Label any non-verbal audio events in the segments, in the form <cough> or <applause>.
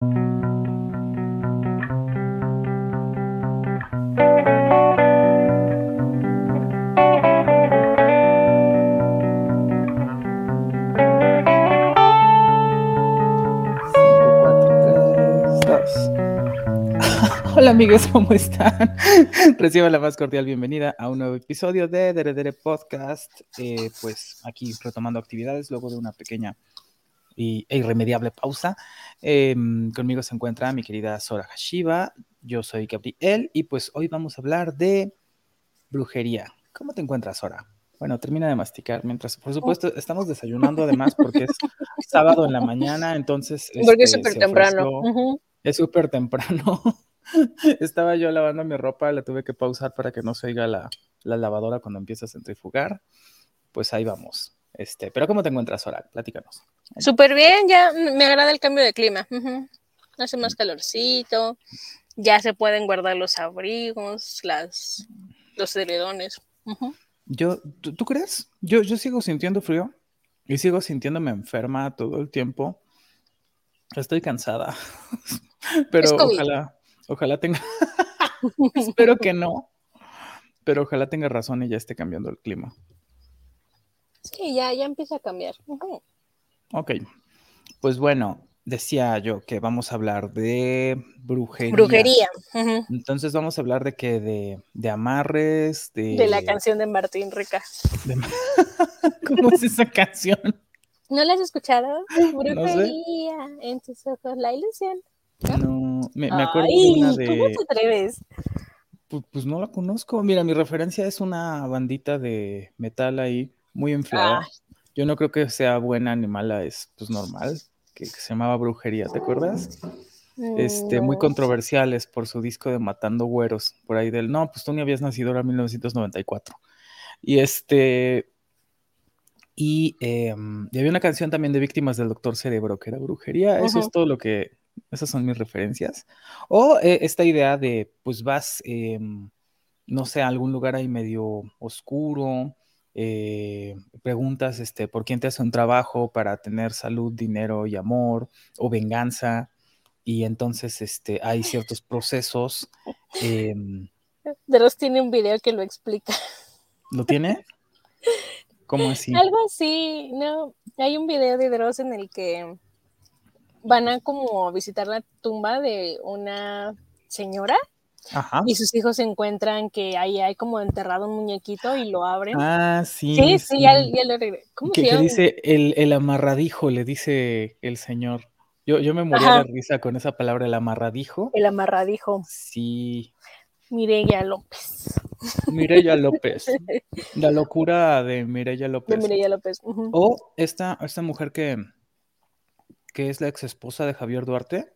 <laughs> Hola amigos, ¿cómo están? <laughs> Reciban la más cordial bienvenida a un nuevo episodio de Dere Podcast. Eh, pues aquí retomando actividades luego de una pequeña y, e irremediable pausa. Em, conmigo se encuentra mi querida Sora Hashiba, yo soy Gabriel y pues hoy vamos a hablar de brujería. ¿Cómo te encuentras, Sora? Bueno, termina de masticar mientras, por supuesto, estamos desayunando además porque es sábado en la mañana, entonces... Porque es este, súper temprano. Es súper temprano. <laughs> Estaba yo lavando mi ropa, la tuve que pausar para que no se oiga la, lavadora cuando empieza a centrifugar. Pues ahí vamos. Este, pero ¿cómo te encuentras ahora? Platícanos. Súper bien, ya me agrada el cambio de clima. Hace más calorcito, ya se pueden guardar los abrigos, las, los heredones. Yo, ¿tú, crees? Yo, yo sigo sintiendo frío y sigo sintiéndome enferma todo el tiempo. Estoy cansada, <laughs> pero ojalá, Ojalá tenga. <laughs> Espero que no. Pero ojalá tenga razón y ya esté cambiando el clima. Sí, ya, ya empieza a cambiar. Ok. Pues bueno, decía yo que vamos a hablar de brujería. Brujería. Entonces vamos a hablar de que de, de, amarres, de... De la canción de Martín Rica. <laughs> ¿Cómo es esa canción? ¿No la has escuchado? <laughs> Brujería, en tus ojos la ilusión. No, me, acuerdo de una de. ¿Cómo te atreves? Pues, no la conozco. Mira, mi referencia es una bandita de metal ahí, muy inflada. Yo no creo que sea buena ni mala, es pues normal, que, se llamaba Brujería, ¿te acuerdas? Este, muy controversiales por su disco de Matando Güeros, por ahí del, no, pues tú ni habías nacido, era 1994. Y este, y, em, y, había una canción también de Víctimas del Doctor Cerebro, que era Brujería, eso es todo lo que, esas son mis referencias. O eh, esta idea de, pues vas, em, no sé, a algún lugar ahí medio oscuro, eh, preguntas este, por quién te hace un trabajo para tener salud, dinero y amor, o venganza, y entonces este, hay ciertos procesos. Eh, Dross tiene un video que lo explica. ¿Lo tiene? ¿Cómo así? Algo así, no, hay un video de Dross en el que van a como visitar la tumba de una señora y sus hijos encuentran que ahí hay como enterrado un muñequito y lo abren. Ah, sí. Sí, sí, ya, lo ¿Cómo que, dice el, el, amarradijo, le dice el señor. Yo, yo me moría de risa con esa palabra, el amarradijo. El amarradijo. Sí. Mireya López. Mireya López. <laughs> La locura de Mireya López. De Mireya López. O esta, esta mujer que, que es la ex esposa de Javier Duarte.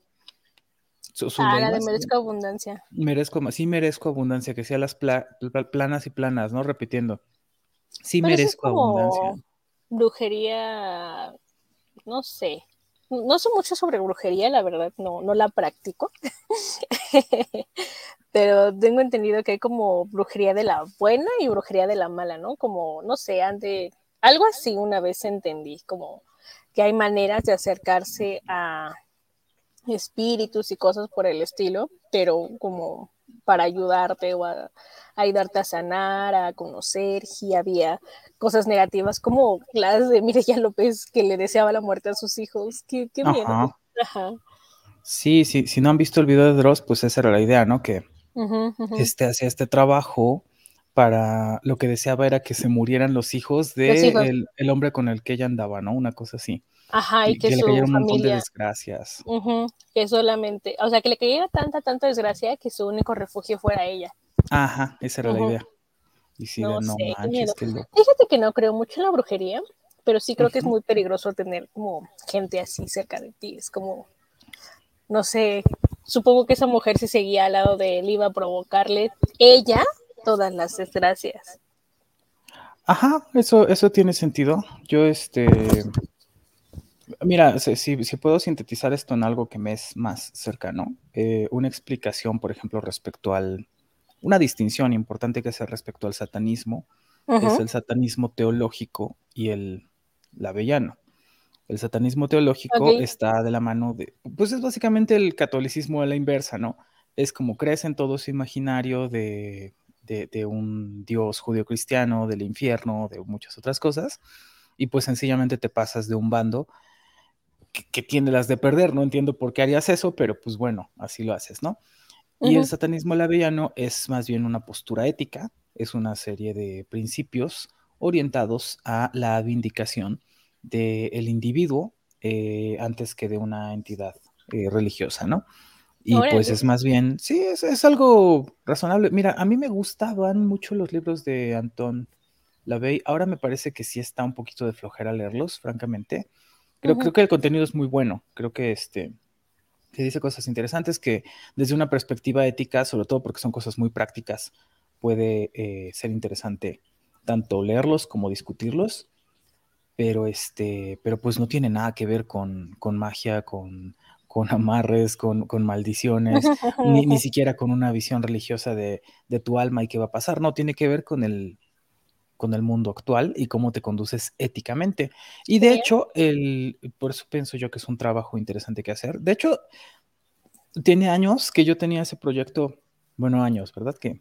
Ah, la de Merezco Abundancia. Merezco, sí merezco abundancia, que sea las planas y planas, ¿no? Repitiendo. Sí merezco abundancia. Brujería, no sé. No sé mucho sobre brujería, la verdad, no, no la practico. <laughs> Pero tengo entendido que hay como brujería de la buena y brujería de la mala, ¿no? Como, no sé, ante algo así una vez entendí, como que hay maneras de acercarse a espíritus y cosas por el estilo, pero como para ayudarte o a, ayudarte a sanar, a conocer, y había cosas negativas como las de Mireya López que le deseaba la muerte a sus hijos. Qué, qué miedo. Sí, sí, si no han visto el video de Dross, pues esa era la idea, ¿no? Que este hacía este trabajo para lo que deseaba era que se murieran los hijos de El, hombre con el que ella andaba, ¿no? Una cosa así. Ajá, y, que, le cayeron un montón de desgracias. que solamente, o sea, que le cayera tanta, tanta desgracia que su único refugio fuera ella. Ajá, esa era la idea. Y si no, no manches, Fíjate que no creo mucho en la brujería, pero sí creo que es muy peligroso tener como gente así cerca de ti. Es como, no sé, supongo que esa mujer si seguía al lado de él iba a provocarle ella todas las desgracias. Ajá, eso, eso tiene sentido. Yo, este, mira, si, puedo sintetizar esto en algo que me es más cercano, eh, una explicación, por ejemplo, respecto al, una distinción importante que hace respecto al satanismo, es el satanismo teológico y el lavellano. El satanismo teológico está de la mano de, pues es básicamente el catolicismo a la inversa, ¿no? Es como crees en todo su imaginario de, de, un dios judío-cristiano, del infierno, de muchas otras cosas, y pues sencillamente te pasas de un bando que, tiene las de perder. No entiendo por qué harías eso, pero pues bueno, así lo haces, ¿no? Y el satanismo lavellano es más bien una postura ética, es una serie de principios orientados a la vindicación del individuo eh, antes que de una entidad eh, religiosa, ¿no? Y pues es más bien, sí, es, algo razonable. Mira, a mí me gustaban mucho los libros de Anton Lavey. Ahora me parece que sí está un poquito de flojera leerlos, francamente. Creo, creo que el contenido es muy bueno. Creo que este que dice cosas interesantes que desde una perspectiva ética, sobre todo porque son cosas muy prácticas, puede eh, ser interesante tanto leerlos como discutirlos, pero este, pero pues no tiene nada que ver con, con magia, con, con amarres, con, con maldiciones, <laughs> ni, ni, siquiera con una visión religiosa de, de, tu alma y qué va a pasar, no, tiene que ver con el, con el mundo actual y cómo te conduces éticamente. Y de hecho, el, por eso pienso yo que es un trabajo interesante que hacer. De hecho, tiene años que yo tenía ese proyecto, bueno, años, ¿verdad? Que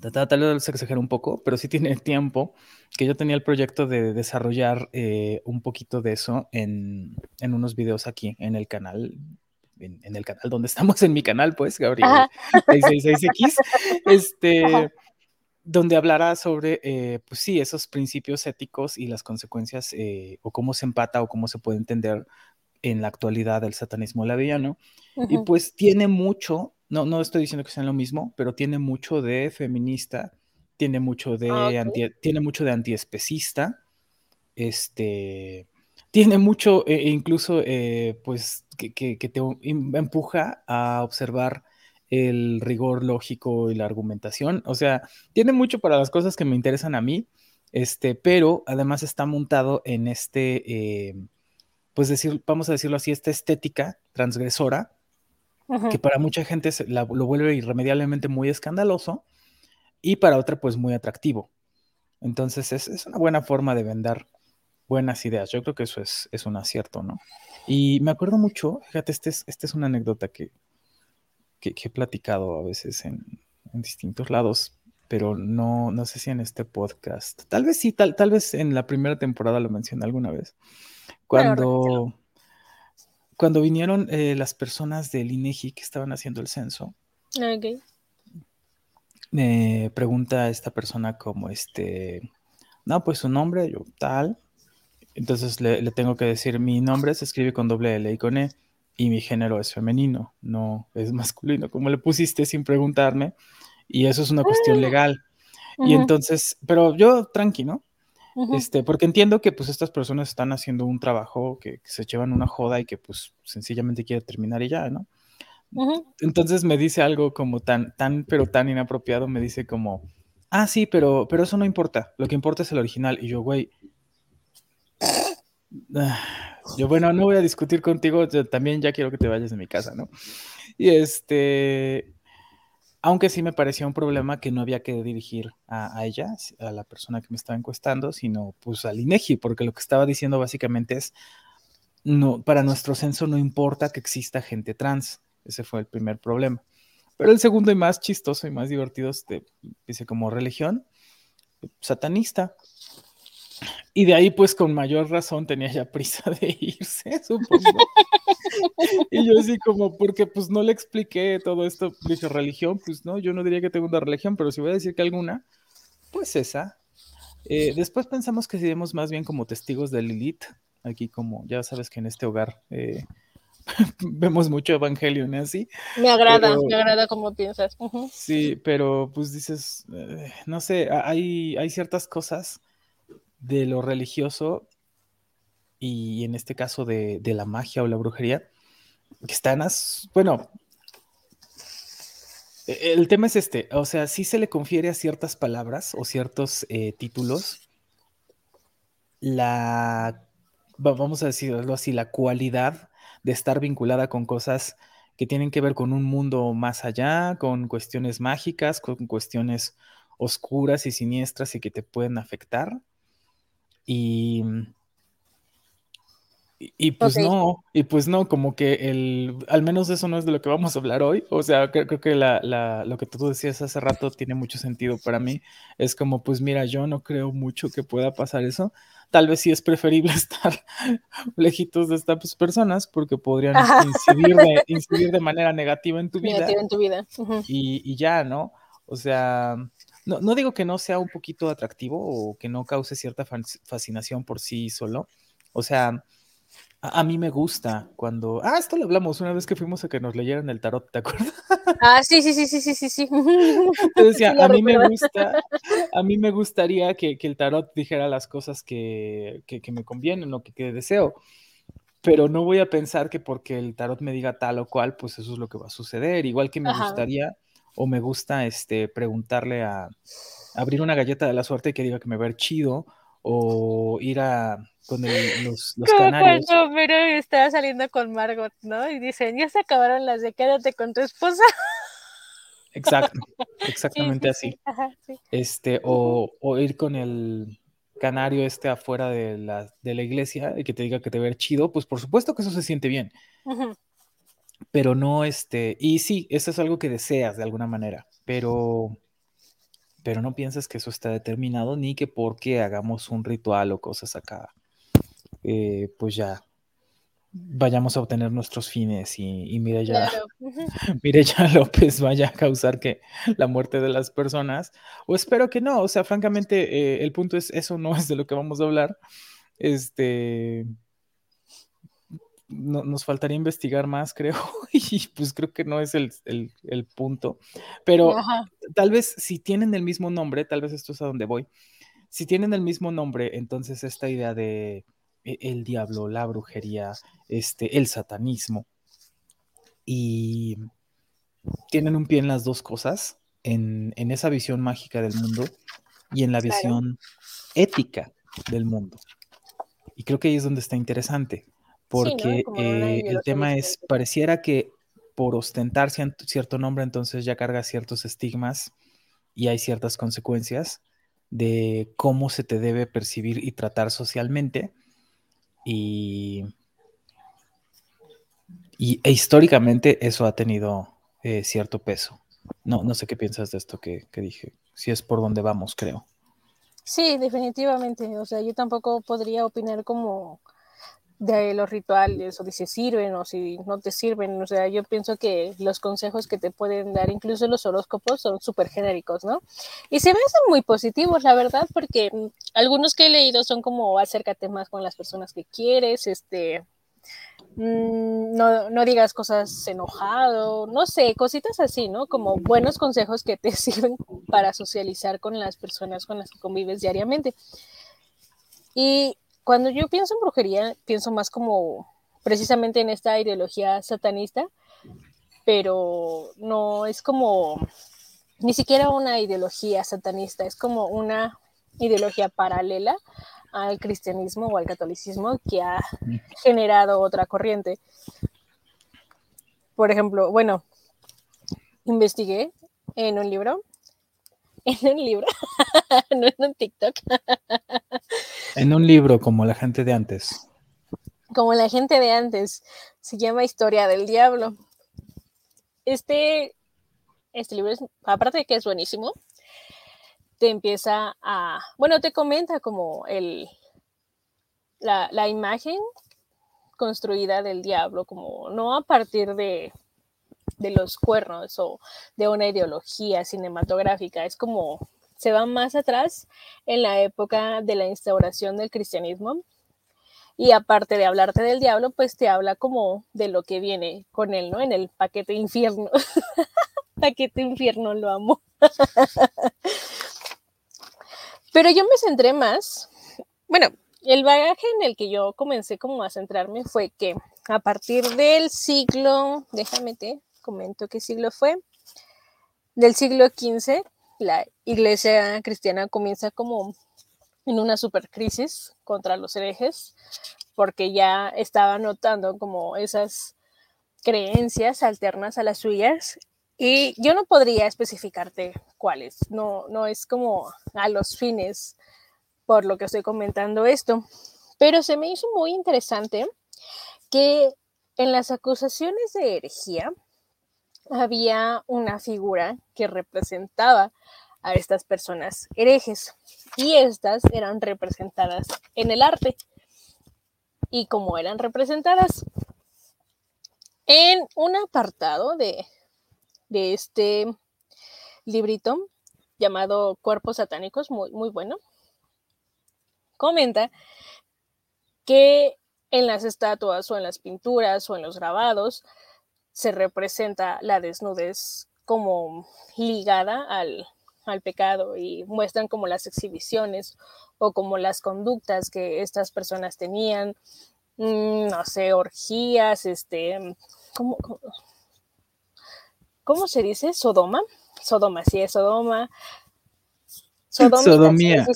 tal vez se exagera un poco, pero sí tiene <laughs> tiempo que yo tenía el proyecto de desarrollar eh, un poquito de eso en, en, unos videos aquí en el canal. En, el canal donde <laughs> estamos, en mi canal, pues, Gabriel 666X. <laughs> Este, donde hablará sobre, eh, pues sí, esos principios éticos y las consecuencias, eh, o cómo se empata o cómo se puede entender en la actualidad el satanismo lavillano. Y pues tiene mucho, no, no estoy diciendo que sea lo mismo, pero tiene mucho de feminista, tiene mucho de, ah, tiene mucho de antiespecista, este, tiene mucho, e, e incluso, eh, pues, que, que, te empuja a observar el rigor lógico y la argumentación. O sea, tiene mucho para las cosas que me interesan a mí, este, pero además está montado en este, eh, pues decir, vamos a decirlo así, esta estética transgresora, que para mucha gente lo vuelve irremediablemente muy escandaloso y para otra pues muy atractivo. Entonces es, una buena forma de vender buenas ideas. Yo creo que eso es, es un acierto, ¿no? Y me acuerdo mucho, fíjate, esta es, este es una anécdota que, que, he platicado a veces en, distintos lados, pero no, no sé si en este podcast. Tal vez sí, tal, tal vez en la primera temporada lo mencioné alguna vez. Cuando, cuando vinieron eh, las personas del INEGI que estaban haciendo el censo, me pregunta esta persona como este, no, pues su nombre, yo tal. Entonces le, le tengo que decir, mi nombre se escribe con doble L y con E y mi género es femenino, no es masculino, como le pusiste sin preguntarme, y eso es una cuestión ah. legal. Y entonces, pero yo tranqui, ¿no? Este, porque entiendo que pues estas personas están haciendo un trabajo que, se llevan una joda y que pues sencillamente quiere terminar y ya, ¿no? Entonces me dice algo como tan, tan, pero tan inapropiado, me dice como, ah, sí, pero, pero eso no importa, lo que importa es el original. Y yo, güey, <sighs> yo, bueno, no voy a discutir contigo, yo también ya quiero que te vayas de mi casa, ¿no? Y este, aunque sí me parecía un problema que no había que dirigir a, ella, a la persona que me estaba encuestando, sino pues al INEGI, porque lo que estaba diciendo básicamente es, no, para nuestro censo no importa que exista gente trans, ese fue el primer problema. Pero el segundo y más chistoso y más divertido, este, dice como religión, satanista. Y de ahí, pues, con mayor razón tenía ya prisa de <laughs> irse, supongo. y yo así como, porque pues no le expliqué todo esto, dije religión, pues no, yo no diría que tengo una religión, pero si voy a decir que alguna, pues esa. Eh, después pensamos que seríamos más bien como testigos de Lilith, aquí como, ya sabes que en este hogar eh, <laughs> vemos mucho evangelio, ¿no? Así. Me agrada, me agrada como piensas. Sí, pero pues dices, eh, no sé, hay, hay ciertas cosas de lo religioso y en este caso de, la magia o la brujería, que están, bueno, e, el tema es este, o sea, si se le confiere a ciertas palabras o ciertos eh, títulos la, vamos a decirlo así, la cualidad de estar vinculada con cosas que tienen que ver con un mundo más allá, con cuestiones mágicas, con cuestiones oscuras y siniestras y que te pueden afectar. Y, Y, pues no, y pues no, como que el, al menos eso no es de lo que vamos a hablar hoy. O sea, creo, creo que la, la, lo que tú decías hace rato tiene mucho sentido para mí. Es como, pues mira, yo no creo mucho que pueda pasar eso. Tal vez sí es preferible <laughs> estar lejitos de estas personas porque podrían incidir de, incidir de, manera negativa en tu vida. en tu vida. y, y, ya, ¿no? O sea, no, no digo que no sea un poquito atractivo o que no cause cierta fascinación por sí solo. O sea, a, mí me gusta cuando. Ah, esto lo hablamos una vez que fuimos a que nos leyeran el tarot, ¿te acuerdas? Ah, sí, sí, sí, sí, sí, sí, sí. <laughs> decía, a mí me gusta, a mí me gustaría que, el tarot dijera las cosas que, me convienen o que, que, deseo. Pero no voy a pensar que porque el tarot me diga tal o cual, pues eso es lo que va a suceder. Igual que me gustaría o me gusta este preguntarle a abrir una galleta de la suerte que diga que me va a ver chido o ir a con los, los Como canarios. cuando estaba saliendo con Margot, ¿no? Y dicen, ya se acabaron las de quédate con tu esposa. <laughs> Exacto, exactamente así. Este, o, o, ir con el canario este afuera de la, de la iglesia y que te diga que te ve chido, pues por supuesto que eso se siente bien. Pero no, este, y sí, eso es algo que deseas de alguna manera, pero pero no piensas que eso está determinado ni que porque hagamos un ritual o cosas acá eh, pues ya vayamos a obtener nuestros fines y, mire <laughs> <laughs> ya López vaya a causar que la muerte de las personas, o espero que no, o sea, francamente, eh, el punto es, eso no es de lo que vamos a hablar, este, nos faltaría investigar más, <laughs> creo, y pues creo que no es el, punto, pero tal vez si tienen el mismo nombre, tal vez esto es a donde voy, si tienen el mismo nombre, entonces esta idea de e, el diablo, la brujería, este, el satanismo. Y tienen un pie en las dos cosas, en, esa visión mágica del mundo y en la visión ética del mundo. Y creo que ahí es donde está interesante, porque eh, el tema es, pareciera que por ostentar cierto nombre, entonces ya carga ciertos estigmas y hay ciertas consecuencias de cómo se te debe percibir y tratar socialmente y, y e históricamente eso ha tenido eh, cierto peso. No, no sé qué piensas de esto que, que dije, si es por donde vamos, creo. Sí, definitivamente. O sea, yo tampoco podría opinar como de los rituales o de si sirven o si no te sirven. O sea, yo pienso que los consejos que te pueden dar, incluso los horóscopos, son súper genéricos, ¿no? Y se me hacen muy positivos, la verdad, porque algunos que he leído son como acércate más con las personas que quieres, este, mm, no, no, digas cosas enojado, no sé, cositas así, ¿no? Como buenos consejos que te <laughs> sirven para socializar con las personas con las que convives diariamente. Y cuando yo pienso en brujería, pienso más como precisamente en esta ideología satanista, pero no es como ni siquiera una ideología satanista, es como una ideología paralela al cristianismo o al catolicismo que ha generado otra corriente. Por ejemplo, bueno, investigué en un libro en un libro, <laughs> no en un TikTok. en un libro como la gente de antes. Como la gente de antes. Se llama Historia del Diablo. Este, este libro es, aparte de que es buenísimo, te empieza a, bueno, te comenta como el, la, la imagen construida del diablo, como no a partir de de los cuernos o de una ideología cinematográfica. Es como se va más atrás en la época de la instauración del cristianismo. Y aparte de hablarte del diablo, pues te habla como de lo que viene con él, ¿no? En el paquete infierno. <laughs> paquete infierno, lo amo. <laughs> Pero yo me centré más, bueno, el bagaje en el que yo comencé como a centrarme fue que a partir del siglo, déjame comento qué siglo fue. Del siglo XV, la iglesia cristiana comienza como en una supercrisis contra los herejes, porque ya estaba notando como esas creencias alternas a las suyas. Y yo no podría especificarte cuáles, no, no es como a los fines por lo que estoy comentando esto, pero se me hizo muy interesante que en las acusaciones de herejía había una figura que representaba a estas personas herejes y estas eran representadas en el arte. Y como eran representadas en un apartado de, de este librito llamado Cuerpos Satánicos, muy, muy bueno, comenta que en las estatuas o en las pinturas o en los grabados se representa la desnudez como ligada al, pecado y muestran como las exhibiciones o como las conductas que estas personas tenían, mm, no sé, orgías, este, ¿cómo, cómo se dice? Sodoma. Sodoma, sí, es Sodoma, Sodomía.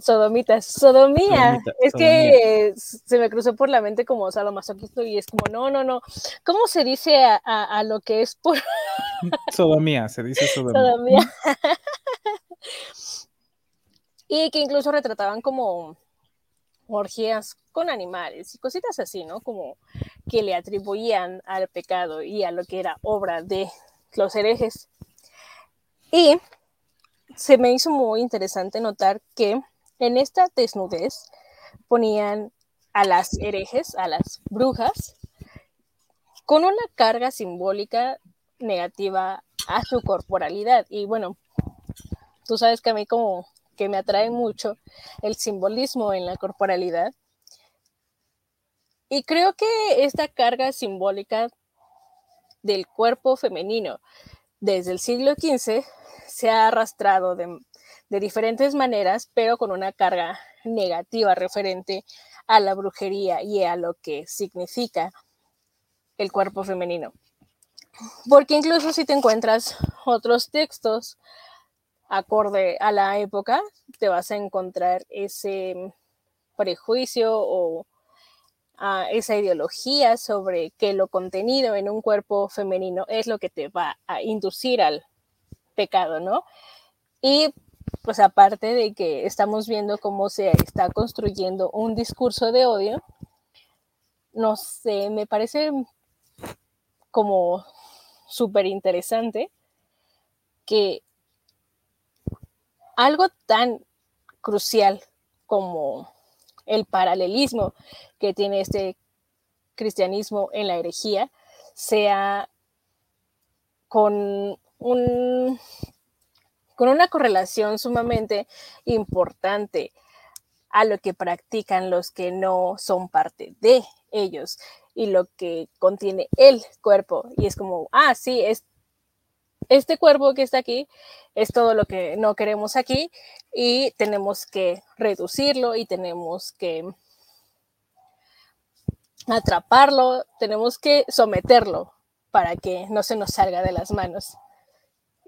sodomitas. Sodomía. es que se me cruzó por la mente como sadomasoquista y es como, no, no, no. ¿Cómo se dice a, lo que es por. <laughs> sodomía, se dice sodomía. sodomía. <laughs> y que incluso retrataban como orgías con animales y cositas así, ¿no? Como que le atribuían al pecado y a lo que era obra de los herejes. Y se me hizo muy interesante notar que en esta desnudez ponían a las herejes, a las brujas, con una carga simbólica negativa a su corporalidad. Y bueno, tú sabes que a mí como que me atrae mucho el simbolismo en la corporalidad. Y creo que esta carga simbólica del cuerpo femenino desde el siglo XV se ha arrastrado de, diferentes maneras, pero con una carga negativa referente a la brujería y a lo que significa el cuerpo femenino. Porque incluso si te encuentras otros textos acorde a la época, te vas a encontrar ese prejuicio o ah, esa ideología sobre que lo contenido en un cuerpo femenino es lo que te va a inducir al pecado, ¿no? Y pues aparte de que estamos viendo cómo se está construyendo un discurso de odio, no sé, me parece como súper interesante que algo tan crucial como el paralelismo que tiene este cristianismo en la herejía sea con un, con una correlación sumamente importante a lo que practican los que no son parte de ellos y lo que contiene el cuerpo. Y es como, ah, sí, es, este cuerpo que está aquí es todo lo que no queremos aquí y tenemos que reducirlo y tenemos que atraparlo, tenemos que someterlo para que no se nos salga de las manos.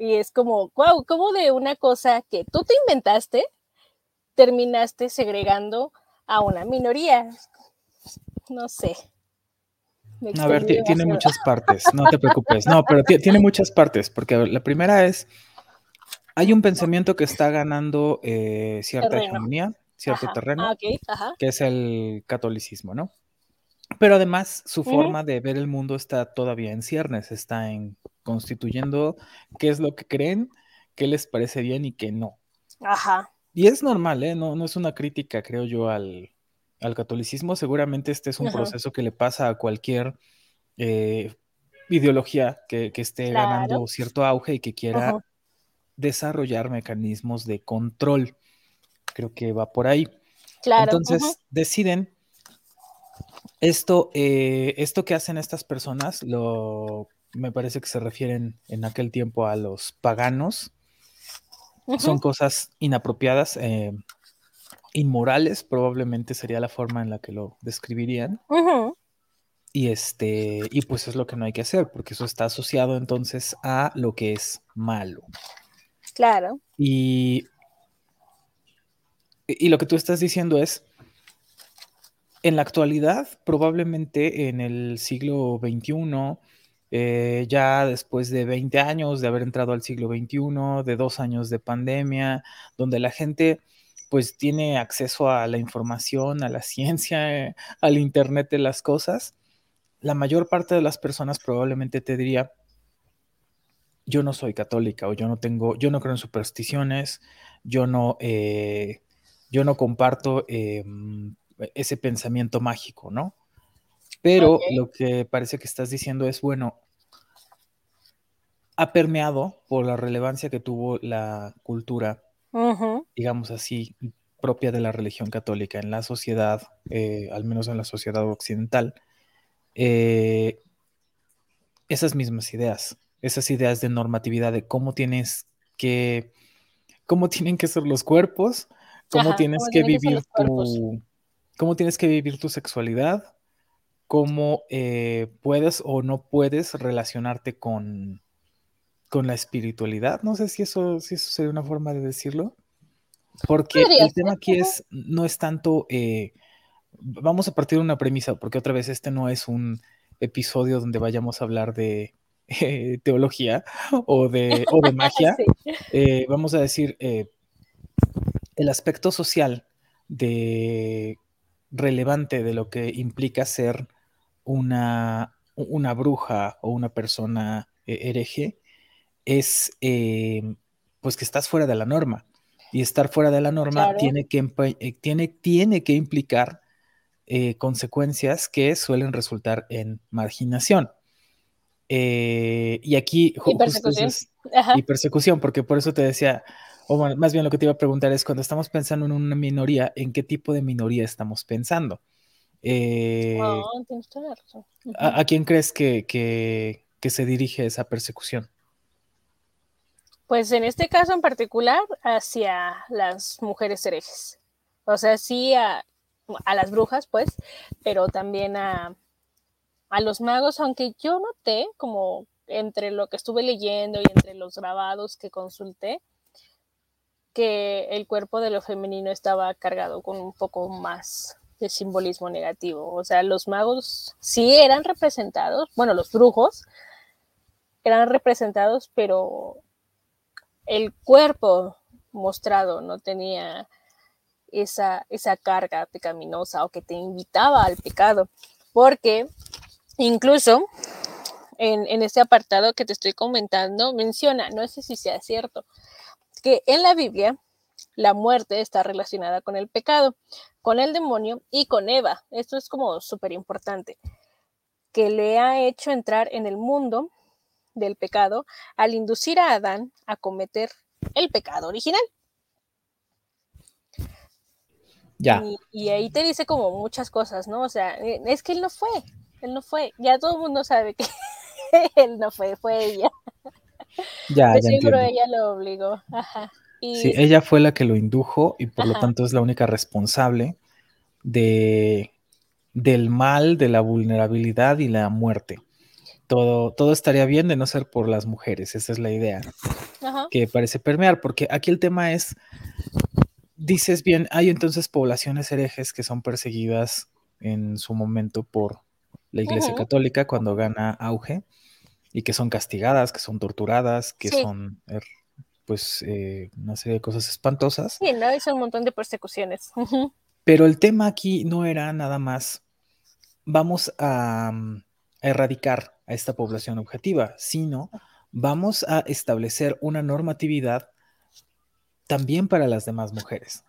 Y es como, wow, como de una cosa que tú te inventaste, terminaste segregando a una minoría. No sé. A ver, tiene muchas partes, no te <laughs> preocupes. No, pero tiene muchas partes, porque la primera es, hay un pensamiento que está ganando eh, cierta hegemonía, cierto terreno, ah, que es el catolicismo, ¿no? Pero además su forma de ver el mundo está todavía en ciernes, está en constituyendo qué es lo que creen, qué les parece bien y qué no. Ajá. Y es normal, ¿eh? No, no es una crítica, creo yo, al, catolicismo. Seguramente este es un proceso que le pasa a cualquier eh, ideología que, esté ganando cierto auge y que quiera desarrollar mecanismos de control. Creo que va por ahí. Claro. Entonces deciden esto, eh, esto que hacen estas personas, lo me parece que se refieren en aquel tiempo a los paganos. Son cosas inapropiadas, eh, inmorales, probablemente sería la forma en la que lo describirían. Y este, y pues es lo que no hay que hacer, porque eso está asociado entonces a lo que es malo. Claro. Y, y lo que tú estás diciendo es, en la actualidad, probablemente en el siglo XXI, eh, ya después de 20 años de haber entrado al siglo XXI, de dos años de pandemia, donde la gente pues tiene acceso a la información, a la <laughs> ciencia, al Internet de las cosas, la mayor parte de las personas probablemente te diría, yo no soy católica o yo no tengo, yo no creo en supersticiones, yo no, eh, yo no comparto em, ese pensamiento mágico, ¿no? Pero lo que parece que estás diciendo es, bueno, ha permeado por la relevancia que tuvo la cultura, digamos así, propia de la religión católica en la sociedad, eh, al menos en la sociedad occidental, eh, esas mismas ideas, esas ideas de normatividad de cómo tienes que, cómo <laughs> tienen que ser los cuerpos, cómo tienes que vivir tu, cómo tienes que vivir tu sexualidad, cómo eh, puedes o no puedes relacionarte con, con la espiritualidad. No sé si eso, si eso sería una forma de decirlo. Porque el tema aquí es, no es tanto, eh, vamos a partir de una premisa, porque otra vez este no es un episodio donde vayamos a hablar de <laughs> eh, teología o de, o de <laughs> magia. Eh, vamos a decir, el aspecto social de relevante de lo que implica ser una, una bruja o una persona hereje es pues que estás fuera de la norma y estar fuera de la norma tiene, que, eh, tiene, tiene que implicar eh, consecuencias que suelen resultar en marginación. Eh, y aquí... Y persecución. y persecución, porque por eso te decía, o más bien lo que te iba a preguntar es, cuando estamos pensando en una minoría, ¿en qué tipo de minoría estamos pensando? ¿a, quién crees que, que se dirige esa persecución? Pues en este caso en particular, hacia las mujeres herejes. O sea, sí a, las brujas, pues, pero también a, a los magos, aunque yo noté como entre lo que estuve leyendo y entre los grabados que consulté, que el cuerpo de lo femenino estaba cargado con un poco más de simbolismo negativo. O sea, los magos sí eran representados, bueno, los brujos eran representados, pero el cuerpo mostrado no tenía esa, esa carga pecaminosa o que te invitaba al pecado, porque incluso en, en este apartado que te estoy comentando menciona, no sé si sea cierto, que en la Biblia la muerte está relacionada con el pecado, con el demonio y con Eva. Esto es como súper importante, que le ha hecho entrar en el mundo del pecado al inducir a Adán a cometer el pecado original. Ya. Y, ahí te dice como muchas cosas, ¿no? O sea, eh, es que él no fue, él no fue. Ya todo el mundo sabe que <laughs> él no fue, fue ella. Ya, ya seguro ella lo obligó. Sí, ella fue la que lo indujo y por lo tanto es la única responsable de, del mal, de la vulnerabilidad y la muerte. Todo, estaría bien de no ser por las mujeres, esa es la idea que parece permear, porque aquí el tema es, dices bien, hay entonces poblaciones herejes que son perseguidas en su momento por la Iglesia Católica cuando gana auge y que son castigadas, que son torturadas, que son er, pues eh, una serie de cosas espantosas. Sí, no, es un montón de persecuciones. Pero el tema aquí no era nada más, vamos a erradicar a esta población objetiva, sino vamos a establecer una normatividad también para las demás mujeres.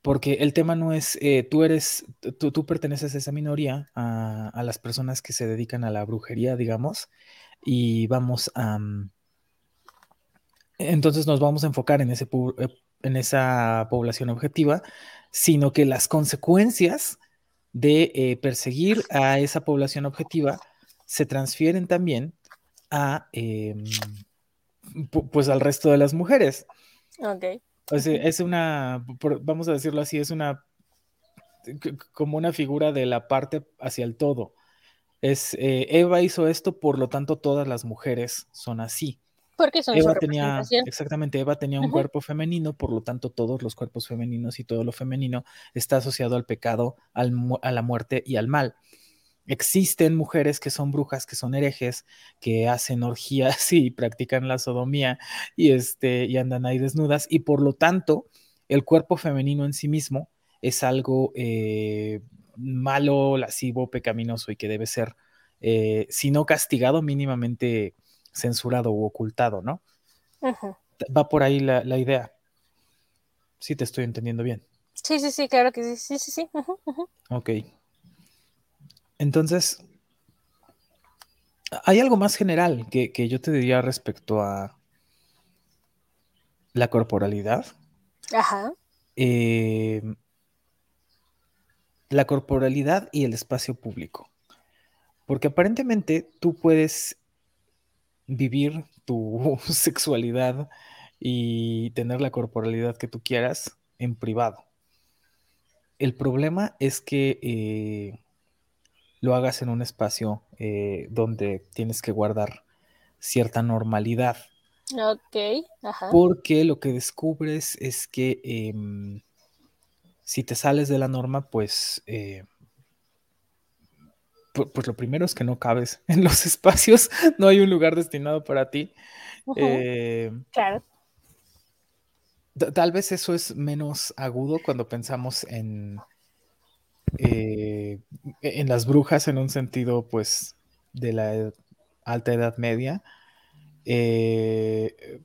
Porque el tema no es, eh, tú eres, tú, perteneces a esa minoría, a, las personas que se dedican a la brujería, digamos, y vamos a... Mm, entonces nos vamos a enfocar en, ese, eh, en esa población objetiva, sino que las consecuencias de eh, perseguir a esa población objetiva se transfieren también a, em, pues al resto de las mujeres. Ok. es una, vamos a decirlo así, es una, como una figura de la parte hacia el todo. Es, eh, Eva hizo esto, por lo tanto todas las mujeres son así. Porque son Eva tenía, exactamente, Eva tenía un cuerpo femenino, por lo tanto todos los cuerpos femeninos y todo lo femenino está asociado al pecado, al, a la muerte y al mal. Existen mujeres que son brujas, que son herejes, que hacen orgías <laughs> y practican la sodomía y, este, y andan ahí desnudas y por lo tanto el cuerpo femenino en sí mismo es algo eh, malo, lascivo, pecaminoso y que debe ser eh, si no castigado, mínimamente censurado u ocultado, ¿no? Va por ahí la, idea. Sí, te estoy entendiendo bien. Sí, sí, sí, claro que sí, sí, sí, sí. Ok. Entonces, hay algo más general que, yo te diría respecto a la corporalidad. Ajá. Eh, la corporalidad y el espacio público. Porque aparentemente tú puedes vivir tu <laughs> sexualidad y tener la corporalidad que tú quieras en privado. El problema es que eh, lo hagas en un espacio eh, donde tienes que guardar cierta normalidad. Ok, ajá. Porque lo que descubres es que em, si te sales de la norma, pues, eh, pues, lo primero es que no cabes <laughs> en los espacios, no hay un lugar destinado para ti. Eh, claro. Tal vez eso es menos agudo cuando pensamos en eh, en las brujas en un sentido pues de la alta edad media. Eh,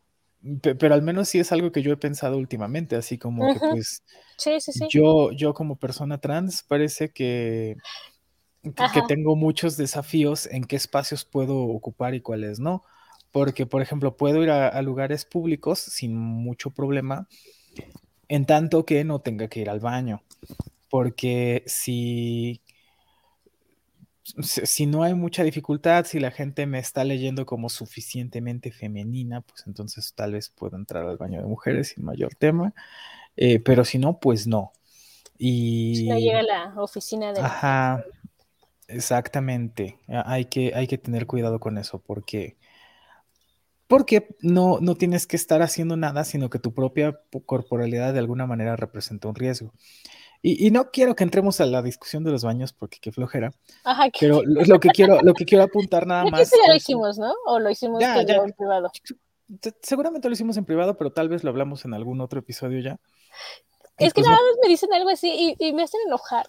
pero al menos sí es algo que yo he pensado últimamente, así como que pues Yo, yo como persona trans parece que, que, tengo muchos desafíos en qué espacios puedo ocupar y cuáles no. Porque, por ejemplo, puedo ir a lugares públicos sin mucho problema, en tanto que no tenga que ir al baño porque si, si no hay mucha dificultad, si la gente me está leyendo como suficientemente femenina, pues entonces tal vez puedo entrar al baño de mujeres sin mayor tema, eh, pero si no, pues no. Y... Si no llega a la oficina de... Ajá, exactamente. Hay que, hay que tener cuidado con eso porque... Porque no, no tienes que estar haciendo nada, sino que tu propia corporalidad de alguna manera representa un riesgo. Y, no quiero que entremos a la discusión de los baños porque qué flojera. Ajá, pero lo, que quiero, lo que quiero apuntar nada más. Eso ya lo hicimos, ¿no? O lo hicimos en privado. Seguramente lo hicimos en privado, pero tal vez lo hablamos en algún otro episodio ya. Es que nada más me dicen algo así y, me hacen enojar.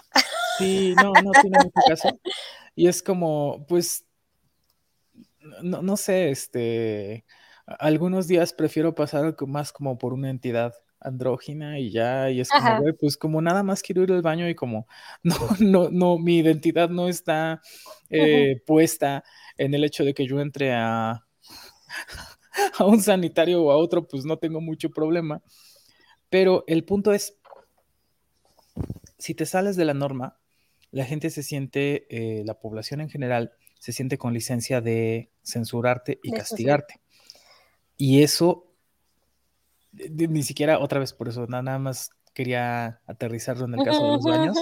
Sí, no, no tiene mucho caso. Y es como, pues, no, no sé, este, algunos días prefiero pasar más como por una entidad andrógina y ya, y es como, güey, pues como nada más quiero ir al baño y como, <laughs> no, no, no, mi identidad no está eh, puesta en el hecho de que yo entre a, <laughs> a un sanitario o a otro, pues no tengo mucho problema. Pero el punto es, si te sales de la norma, la gente se siente, eh, la población en general, se siente con licencia de censurarte y castigarte. Y eso ni siquiera otra vez por eso, nada más quería aterrizarlo en el caso de los baños,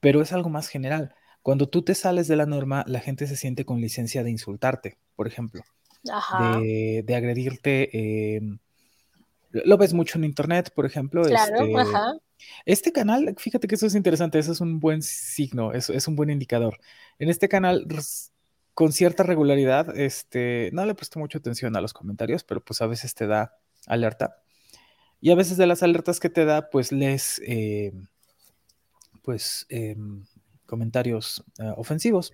pero es algo más general. Cuando tú te sales de la norma, la gente se siente con licencia de insultarte, por ejemplo, De, agredirte. Em, lo ves mucho en internet, por ejemplo. Claro, este, este canal, fíjate que eso es interesante, eso es un buen signo, es, es un buen indicador. En este canal, con cierta regularidad, este, no le presto mucha atención a los comentarios, pero pues a veces te da alerta. Y a veces de las alertas que te da, pues lees eh, pues em, comentarios eh, ofensivos.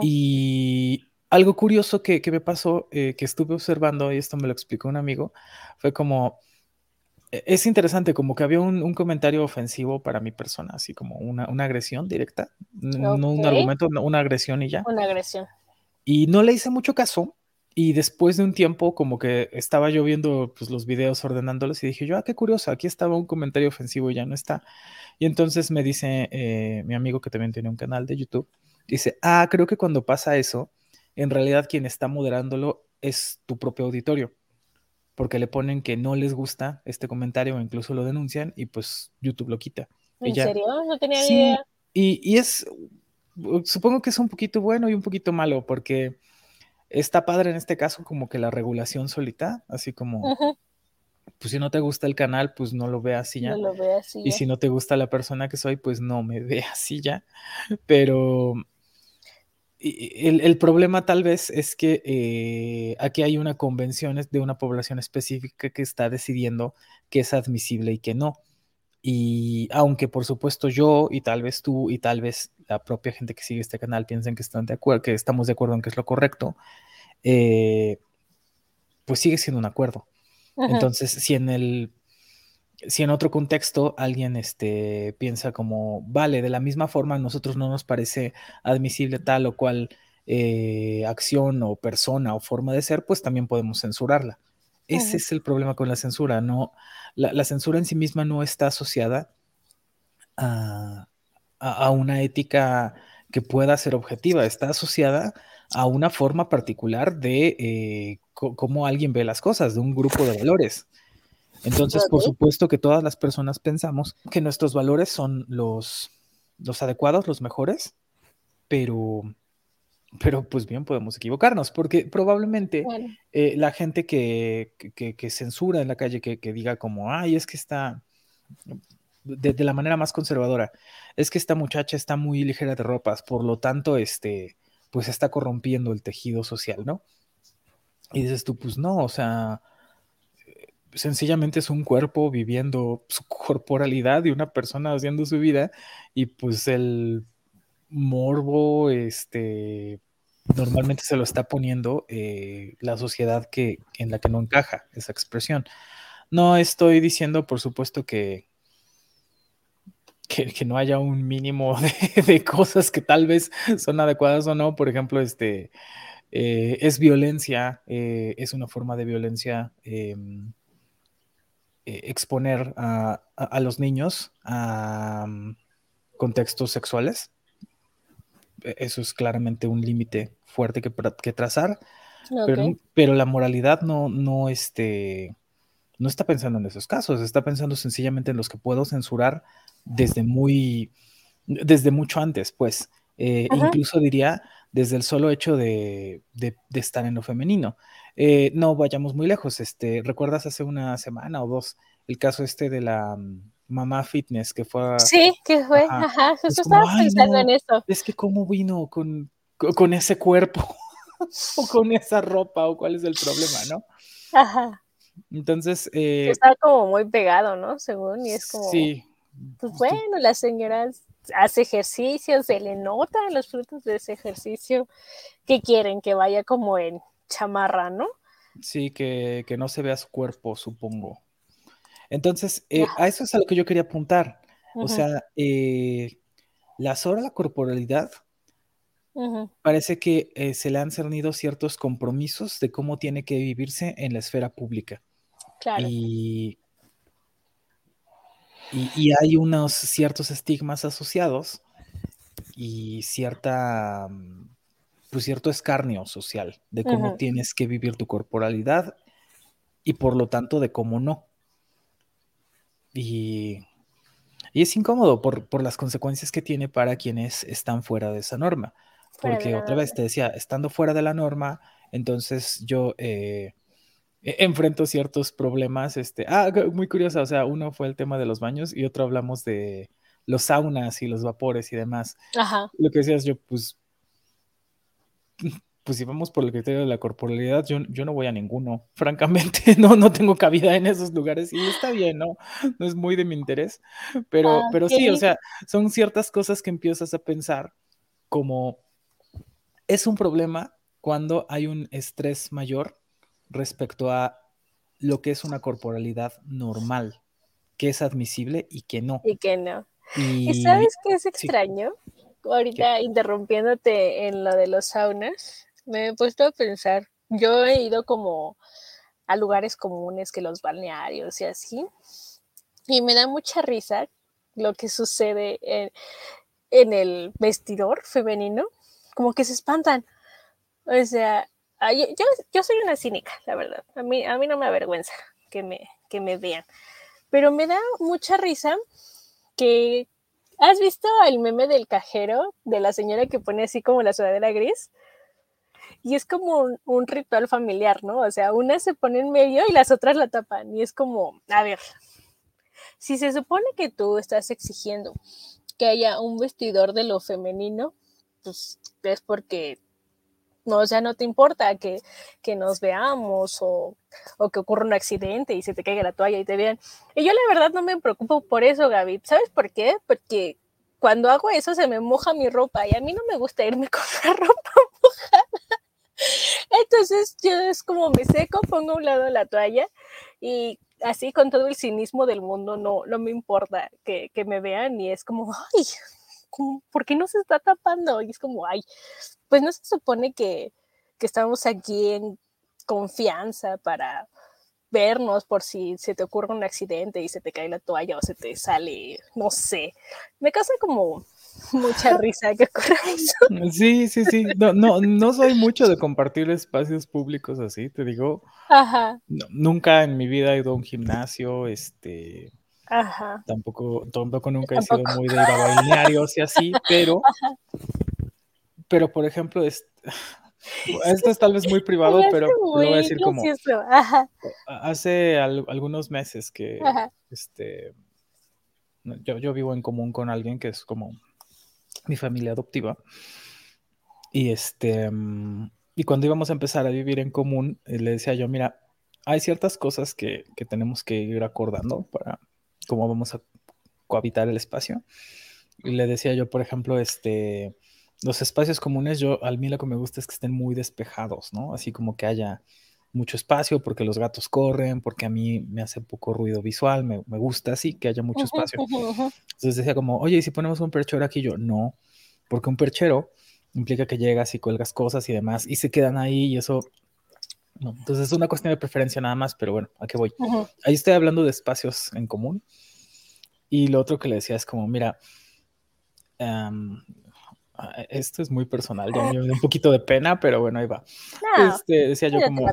Y algo curioso que, me pasó, eh, que estuve observando, y esto me lo explicó un amigo, fue como, e, es interesante, como que había un, comentario ofensivo para mi persona, así como una, agresión directa, no un argumento, una agresión y ya. Una agresión. Y no le hice mucho caso, y después de un tiempo, como que estaba yo viendo pues, los videos ordenándolos y dije yo, ah, qué curioso, aquí estaba un comentario ofensivo y ya no está. Y entonces me dice eh, mi amigo que también tiene un canal de YouTube, dice, ah, creo que cuando pasa eso, en realidad quien está moderándolo es tu propio auditorio, porque le ponen que no les gusta este comentario o incluso lo denuncian y pues YouTube lo quita. ¿En serio? No tenía idea. Y, y es, supongo que es un poquito bueno y un poquito malo, porque Está padre en este caso como que la regulación solita, así como, pues si no te gusta el canal, pues no lo veas así ya. No lo veas así y si no te gusta la persona que soy, pues no me <laughs> ve así ya. Pero el, problema tal vez es que eh, aquí hay una convención de una población específica que está decidiendo qué es admisible y qué no. Y aunque por supuesto yo y tal vez tú y tal vez la propia gente que sigue este canal piensen que están de acuerdo, que estamos de acuerdo en que es lo correcto, eh, pues sigue siendo un acuerdo. Entonces, si en el si en otro contexto alguien este, piensa como, vale, de la misma forma a nosotros no nos parece admisible tal o cual eh, acción o persona o forma de ser, pues también podemos censurarla. Ese es el problema con la censura, no, la, censura en sí misma no está asociada a, una ética que pueda ser objetiva, está asociada a una forma particular de eh, cómo alguien ve las cosas, de un grupo de valores. Entonces, por supuesto que todas las personas pensamos que nuestros valores son los, los adecuados, los mejores, pero, pero pues bien podemos equivocarnos, porque probablemente eh, la gente que, que, censura en la calle, que, diga como, ay, es que está, de, de, la manera más conservadora, es que esta muchacha está muy ligera de ropas, por lo tanto, este, pues está corrompiendo el tejido social, ¿no? Y dices tú, pues no, o sea, sencillamente es un cuerpo viviendo su corporalidad y una persona haciendo su vida y pues el morbo, este, normalmente se lo está poniendo eh, la sociedad que, en la que no encaja esa expresión. No estoy diciendo, por supuesto, que, que, no haya un mínimo <laughs> de, cosas que tal vez son adecuadas o no. Por ejemplo, este, eh, es violencia, eh, es una forma de violencia em, eh, exponer a, los niños a contextos sexuales. E, eso es claramente un límite fuerte que, que trazar, pero, la moralidad no, no, este, no está pensando en esos casos, está pensando sencillamente en los que puedo censurar desde muy, desde mucho antes, pues. Eh, incluso diría desde el solo hecho de, estar en lo femenino. Eh, no vayamos muy lejos. Este, ¿Recuerdas hace una semana o dos el caso este de la mm, mamá fitness que fue Sí, que fue, ajá, justo estaba pensando en eso. Es que cómo vino con, con ese cuerpo <laughs> o con esa ropa o cuál es el problema, ¿no? Ajá. Entonces... Eh, Está como muy pegado, ¿no? Según, y es como... Sí. Pues bueno, la señora hace ejercicio, se le notan los frutos de ese ejercicio que quieren que vaya como en chamarra, ¿no? Sí, que, que no se vea su cuerpo, supongo. Entonces, eh, a eso es a lo que yo quería apuntar. O sea, eh, la sobre la corporalidad parece que eh, se le han cernido ciertos compromisos de cómo tiene que vivirse en la esfera pública. Claro. Y, y, hay unos ciertos estigmas asociados y cierta, mm, pues cierto escarnio social de cómo tienes que vivir tu corporalidad y por lo tanto de cómo no. Y, es incómodo por, las consecuencias que tiene para quienes están fuera de esa norma. Porque otra vez te decía, estando fuera de la norma, entonces yo eh, e, enfrento ciertos problemas. Este, ah, muy curioso, o sea, uno fue el tema de los baños y otro hablamos de los saunas y los vapores y demás. Lo que decías yo, pues pues si vamos por el criterio de la corporalidad, yo, yo no voy a ninguno. <laughs> Francamente, no, no tengo cabida en esos lugares y está bien, ¿no? No es muy de mi interés. Pero, ah, pero sí, o sea, son ciertas cosas que empiezas a pensar como es un problema cuando hay un estrés mayor respecto a lo que es una corporalidad normal, que es admisible y que no. Y que no. ¿Y, sabes qué es extraño? Ahorita interrumpiéndote en lo de los saunas, me he puesto a pensar, yo he ido como a lugares comunes que los balnearios y así, y me da mucha risa lo que sucede en, el vestidor femenino, como que se espantan. O sea, yo, soy una cínica, la verdad. A mí, a mí no me avergüenza que me, que me vean. Pero me da mucha risa que... ¿Has visto el meme del cajero de la señora que pone así como la sudadera gris? Y es como un, ritual familiar, ¿no? O sea, una se pone en medio y las otras la tapan y es como, a ver, si se supone que tú estás exigiendo que haya un vestidor de lo femenino, pues es porque no, o sea, no te importa que, que nos veamos o, o, que ocurra un accidente y se te caiga la toalla y te vean. Y yo la verdad no me preocupo por eso, Gaby. ¿Sabes por qué? Porque cuando hago eso se me moja mi ropa y a mí no me gusta irme <laughs> con la ropa mojada. Entonces yo es como me seco, pongo a un lado la toalla y así con todo el cinismo del mundo no, no me importa que, que me vean y es como, ay, ¿por qué no se está tapando? Y es como, ay, pues no se supone que, que estamos aquí en confianza para vernos por si se te ocurre un accidente y se te cae la toalla o se te sale, no sé. Me causa como <laughs> mucha risa que ocurra eso. <laughs> Sí, sí, sí. No, no, no soy mucho de compartir espacios públicos así, te digo. Ajá. nunca en mi vida he ido a un gimnasio, este. Ajá. Tampoco, tampoco nunca he sido muy de ir a balnearios y así, <laughs> pero. Pero, por ejemplo, es, esto es tal vez muy privado, pero lo voy a decir como. Hace algunos meses que este, yo, yo vivo en común con alguien que es como mi familia adoptiva. Y este, y cuando íbamos a empezar a vivir en común, eh, le decía yo, mira, hay ciertas cosas que, que tenemos que ir acordando para cómo vamos a cohabitar el espacio. Y le decía yo, por ejemplo, este, los espacios comunes, yo, a mí lo que me gusta es que estén muy despejados, ¿no? Así como que haya mucho espacio porque los gatos corren, porque a mí me hace poco ruido visual, me, gusta así, que haya mucho espacio. Entonces decía como, oye, ¿y si ponemos un perchero aquí? Yo, no, porque un perchero implica que llegas y cuelgas cosas y demás, y se quedan ahí y eso... No. Entonces es una cuestión de preferencia nada más, pero bueno, ¿a qué voy? Ahí estoy hablando de espacios en común. Y lo otro que le decía es como, mira, Ah, esto es muy personal, ya me da un poquito de pena, pero bueno, ahí va. este, decía yo como,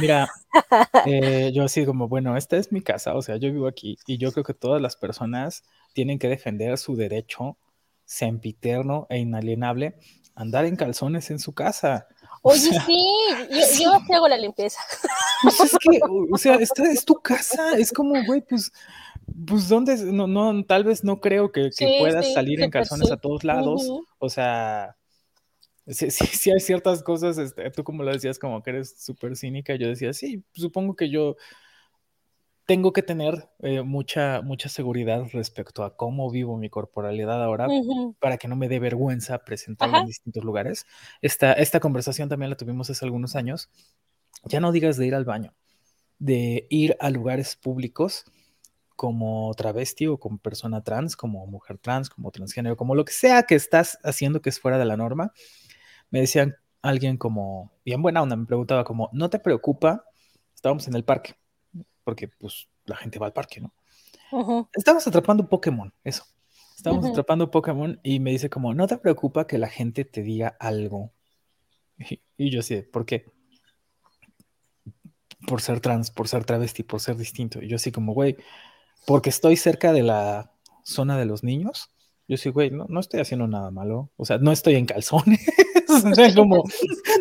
mira, <laughs> eh, yo así como, bueno, esta es mi casa, o sea, yo vivo aquí y yo creo que todas las personas tienen que defender su derecho sempiterno e inalienable a andar en calzones en su casa. Oye, sí, yo, <laughs> yo hago la limpieza. Pues es que, o sea, esta es tu casa, es como, güey, pues pues dónde, no, no, tal vez no creo que, puedas salir en calzones a todos lados, o sea, sí, sí, hay ciertas cosas, este, tú como lo decías, como que eres súper cínica, yo decía, sí, supongo que yo tengo que tener eh, mucha, mucha seguridad respecto a cómo vivo mi corporalidad ahora para que no me dé vergüenza presentarla en distintos lugares. Esta, esta conversación también la tuvimos hace algunos años. Ya no digas de ir al baño, de ir a lugares públicos como travesti o como persona trans, como mujer trans, como transgénero, como lo que sea que estás haciendo que es fuera de la norma, me decían alguien como, bien buena onda, me preguntaba como, ¿no te preocupa? Estábamos en el parque, porque pues la gente va al parque, ¿no? Estábamos atrapando Pokémon, eso. Estábamos atrapando Pokémon y me dice como, ¿no te preocupa que la gente te diga algo? Y, <laughs> y yo sí, ¿por qué? Por ser trans, por ser travesti, por ser distinto. Y yo así como, güey, porque estoy cerca de la zona de los niños, yo sí, güey, no, no estoy haciendo nada malo. O sea, no estoy en calzones. <laughs> o sea, como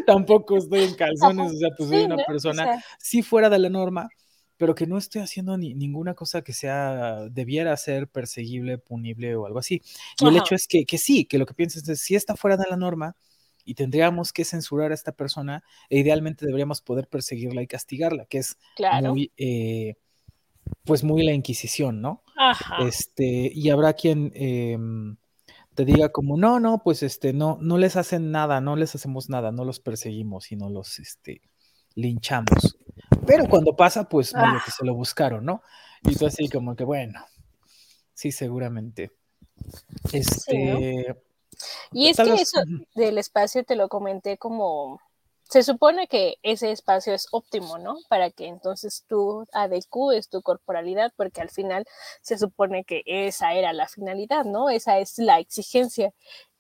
tampoco estoy en calzones. O sea, pues soy una persona, sí fuera de la norma, pero que no estoy haciendo ni, ninguna cosa que sea, debiera ser perseguible, punible o algo así. Y el hecho es que, que sí, que lo que piensas es, si está fuera de la norma y tendríamos que censurar a esta persona, e idealmente deberíamos poder perseguirla y castigarla, que es muy... Eh, pues muy la Inquisición, ¿no? Ajá. Este, y habrá quien em, te diga como, no, no, pues este, no, no les hacen nada, no les hacemos nada, no los perseguimos, sino los, este, linchamos. Pero cuando pasa, pues medio que ah. se lo buscaron, ¿no? Y tú así como que, bueno, sí, seguramente. Este. Y es que eso del espacio te lo comenté como se supone que ese espacio es óptimo, ¿no? Para que entonces tú adecues tu corporalidad, porque al final se supone que esa era la finalidad, ¿no? Esa es la exigencia.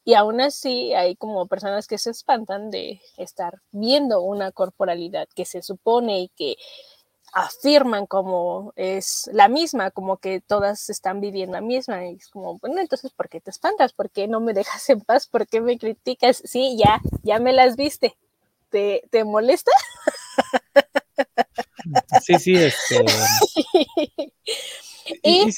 Y aún así hay como personas que se espantan de estar viendo una corporalidad que se supone y que afirman como es la misma, como que todas están viviendo la misma. Y es como, bueno, entonces, ¿por qué te espantas? ¿Por qué no me dejas en paz? ¿Por qué me criticas? Sí, ya, ya me las viste te, molesta? Sí, sí, este. <laughs> y,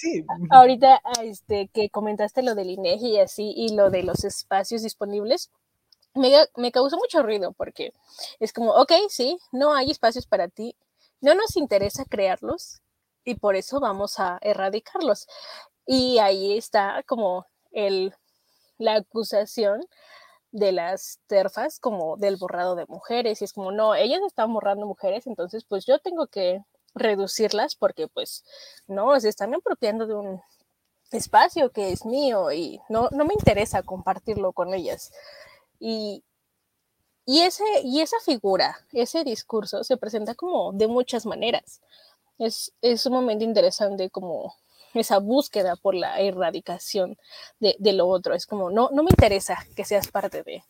ahorita este, que comentaste lo del INEGI y así, y lo de los espacios disponibles, me, me causó mucho ruido porque es como, ok, sí, no hay espacios para ti, no nos interesa crearlos y por eso vamos a erradicarlos. Y ahí está como el, la acusación de las terfas como del borrado de mujeres y es como no, ellas están borrando mujeres, entonces pues yo tengo que reducirlas porque pues no, se están apropiando de un espacio que es mío y no, no me interesa compartirlo con ellas. Y, y, ese, y esa figura, ese discurso se presenta como de muchas maneras. Es, es momento interesante como esa búsqueda por la erradicación de, de, lo otro. Es como, no, no me interesa que seas parte de,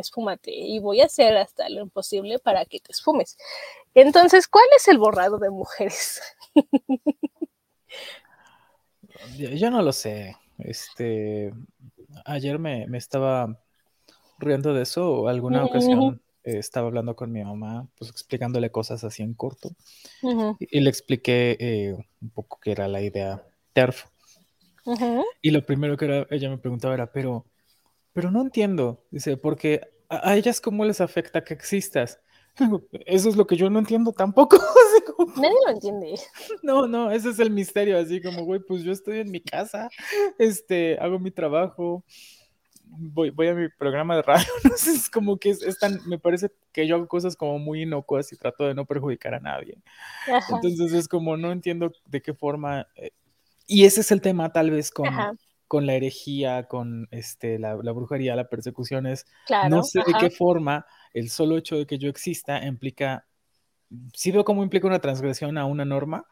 esfúmate y voy a hacer hasta lo imposible para que te esfumes. Entonces, ¿cuál es el borrado de mujeres? Yo no lo sé. Este, ayer me, me estaba riendo de eso. Alguna ocasión eh, estaba hablando con mi mamá, pues explicándole cosas así en corto. Uh -huh. y, y, le expliqué eh, un poco qué era la idea TERF. Uh -huh. Y lo primero que era, ella me preguntaba era, pero, pero no entiendo. Dice, porque a, a ellas cómo les afecta que existas. <laughs> Eso es lo que yo no entiendo tampoco. <laughs> Nadie lo entiende. <laughs> No, no, ese es el misterio, así como, güey, pues yo estoy en mi casa, este, hago mi trabajo, voy, voy a mi programa de radio, no sé, es como que es, es, tan, me parece que yo hago cosas como muy inocuas y trato de no perjudicar a nadie. Ajá. Entonces es como, no entiendo de qué forma, eh, y ese es el tema tal vez con, con la herejía, con este, la, la brujería, la persecución, es, claro, no sé ajá. de qué forma el solo hecho de que yo exista implica, sí veo cómo implica una transgresión a una norma,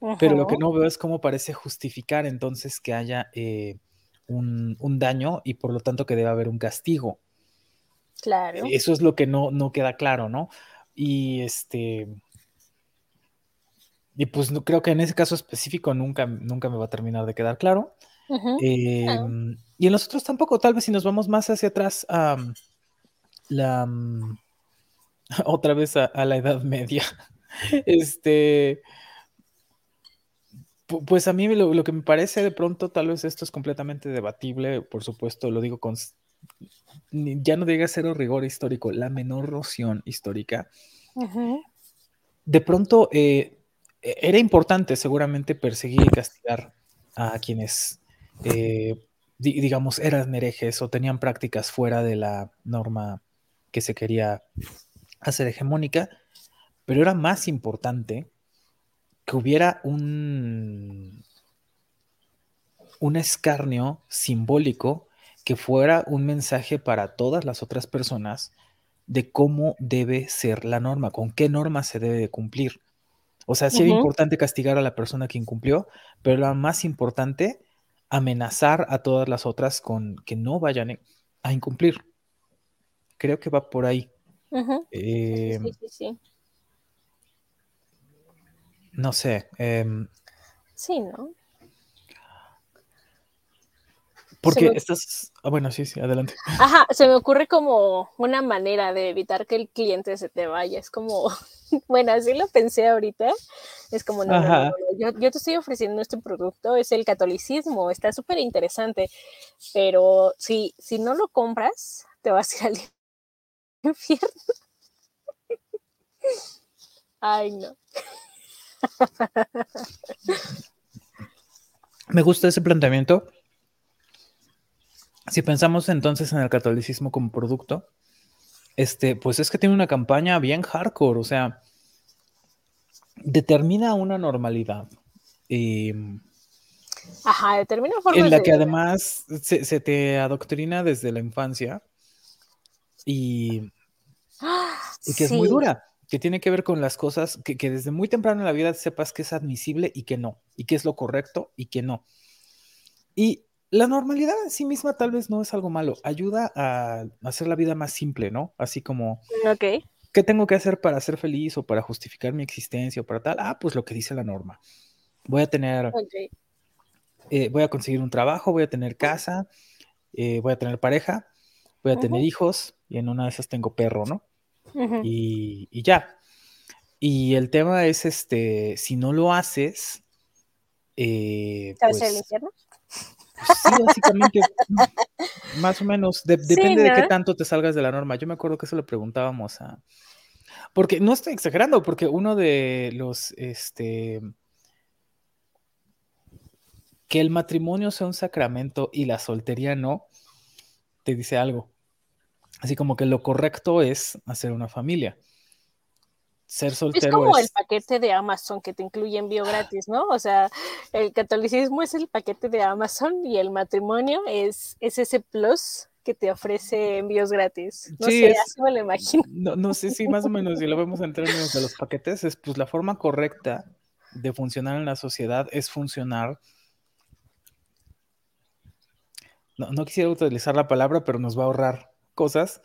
Ajá. pero lo que no veo es cómo parece justificar entonces que haya eh, un, un, daño y por lo tanto que debe haber un castigo. Claro. Eso es lo que no, no queda claro, ¿no? Y este... Y pues no, creo que en ese caso específico nunca, nunca me va a terminar de quedar claro. Uh -huh. eh, Y en los otros tampoco, tal vez si nos vamos más hacia atrás, um, la <laughs> otra vez a, a la Edad Media. <laughs> este, pues a mí lo, lo, que me parece de pronto, tal vez esto es completamente debatible, por supuesto, lo digo con, ya no diga cero rigor histórico, la menor noción histórica. Uh -huh. De pronto, eh, era importante seguramente perseguir y castigar a quienes, eh, digamos, eran herejes o tenían prácticas fuera de la norma que se quería hacer hegemónica, pero era más importante que hubiera un, un escarnio simbólico que fuera un mensaje para todas las otras personas de cómo debe ser la norma, con qué norma se debe de cumplir. O sea, sí uh -huh. era importante castigar a la persona que incumplió, pero era más importante amenazar a todas las otras con que no vayan a incumplir. Creo que va por ahí. Uh -huh. eh, sí, sí, sí, no sé. Eh, sí, ¿no? Porque me... estás. Ah, bueno, sí, sí, adelante. Ajá, se me ocurre como una manera de evitar que el cliente se te vaya. Es como, <laughs> bueno, así lo pensé ahorita. Es como, no, no, no, no. Yo, yo, te estoy ofreciendo este producto, es el catolicismo, está súper interesante. Pero si, si no lo compras, te vas a ir al <laughs> infierno. Ay, no. Me gusta ese planteamiento. Si pensamos entonces en el catolicismo como producto, este, pues es que tiene una campaña bien hardcore, o sea, determina una normalidad. Eh, Ajá, determina formas En la que además se, se, te adoctrina desde la infancia y, y que sí. es muy dura que tiene que ver con las cosas que, que, desde muy temprano en la vida sepas que es admisible y que no, y que es lo correcto y que no. Y la normalidad en sí misma tal vez no es algo malo, ayuda a hacer la vida más simple, ¿no? Así como, okay. ¿qué tengo que hacer para ser feliz o para justificar mi existencia o para tal? Ah, pues lo que dice la norma. Voy a tener, okay. eh, voy a conseguir un trabajo, voy a tener casa, eh, voy a tener pareja, voy a uh -huh. tener hijos y en una de esas tengo perro, ¿no? Uh -huh. y, y, ya. Y el tema es, este, si no lo haces, eh, ¿Te vas pues, al infierno? Sí, básicamente, más o menos, depende de qué tanto te salgas de la norma. Yo me acuerdo que eso le preguntábamos a... Porque no estoy exagerando, porque uno de los, este, que el matrimonio sea un sacramento y la soltería no, te dice algo. Así como que lo correcto es hacer una familia ser soltero. Es como el paquete de Amazon que te incluye envío gratis, ¿no? O sea, el catolicismo es el paquete de Amazon y el matrimonio es, es ese plus que te ofrece envíos gratis. No sé, así me lo imagino. No, sé si más o menos, si lo vemos en términos de los paquetes, es pues la forma correcta de funcionar en la sociedad es funcionar. No, no quisiera utilizar la palabra, pero nos va a ahorrar cosas.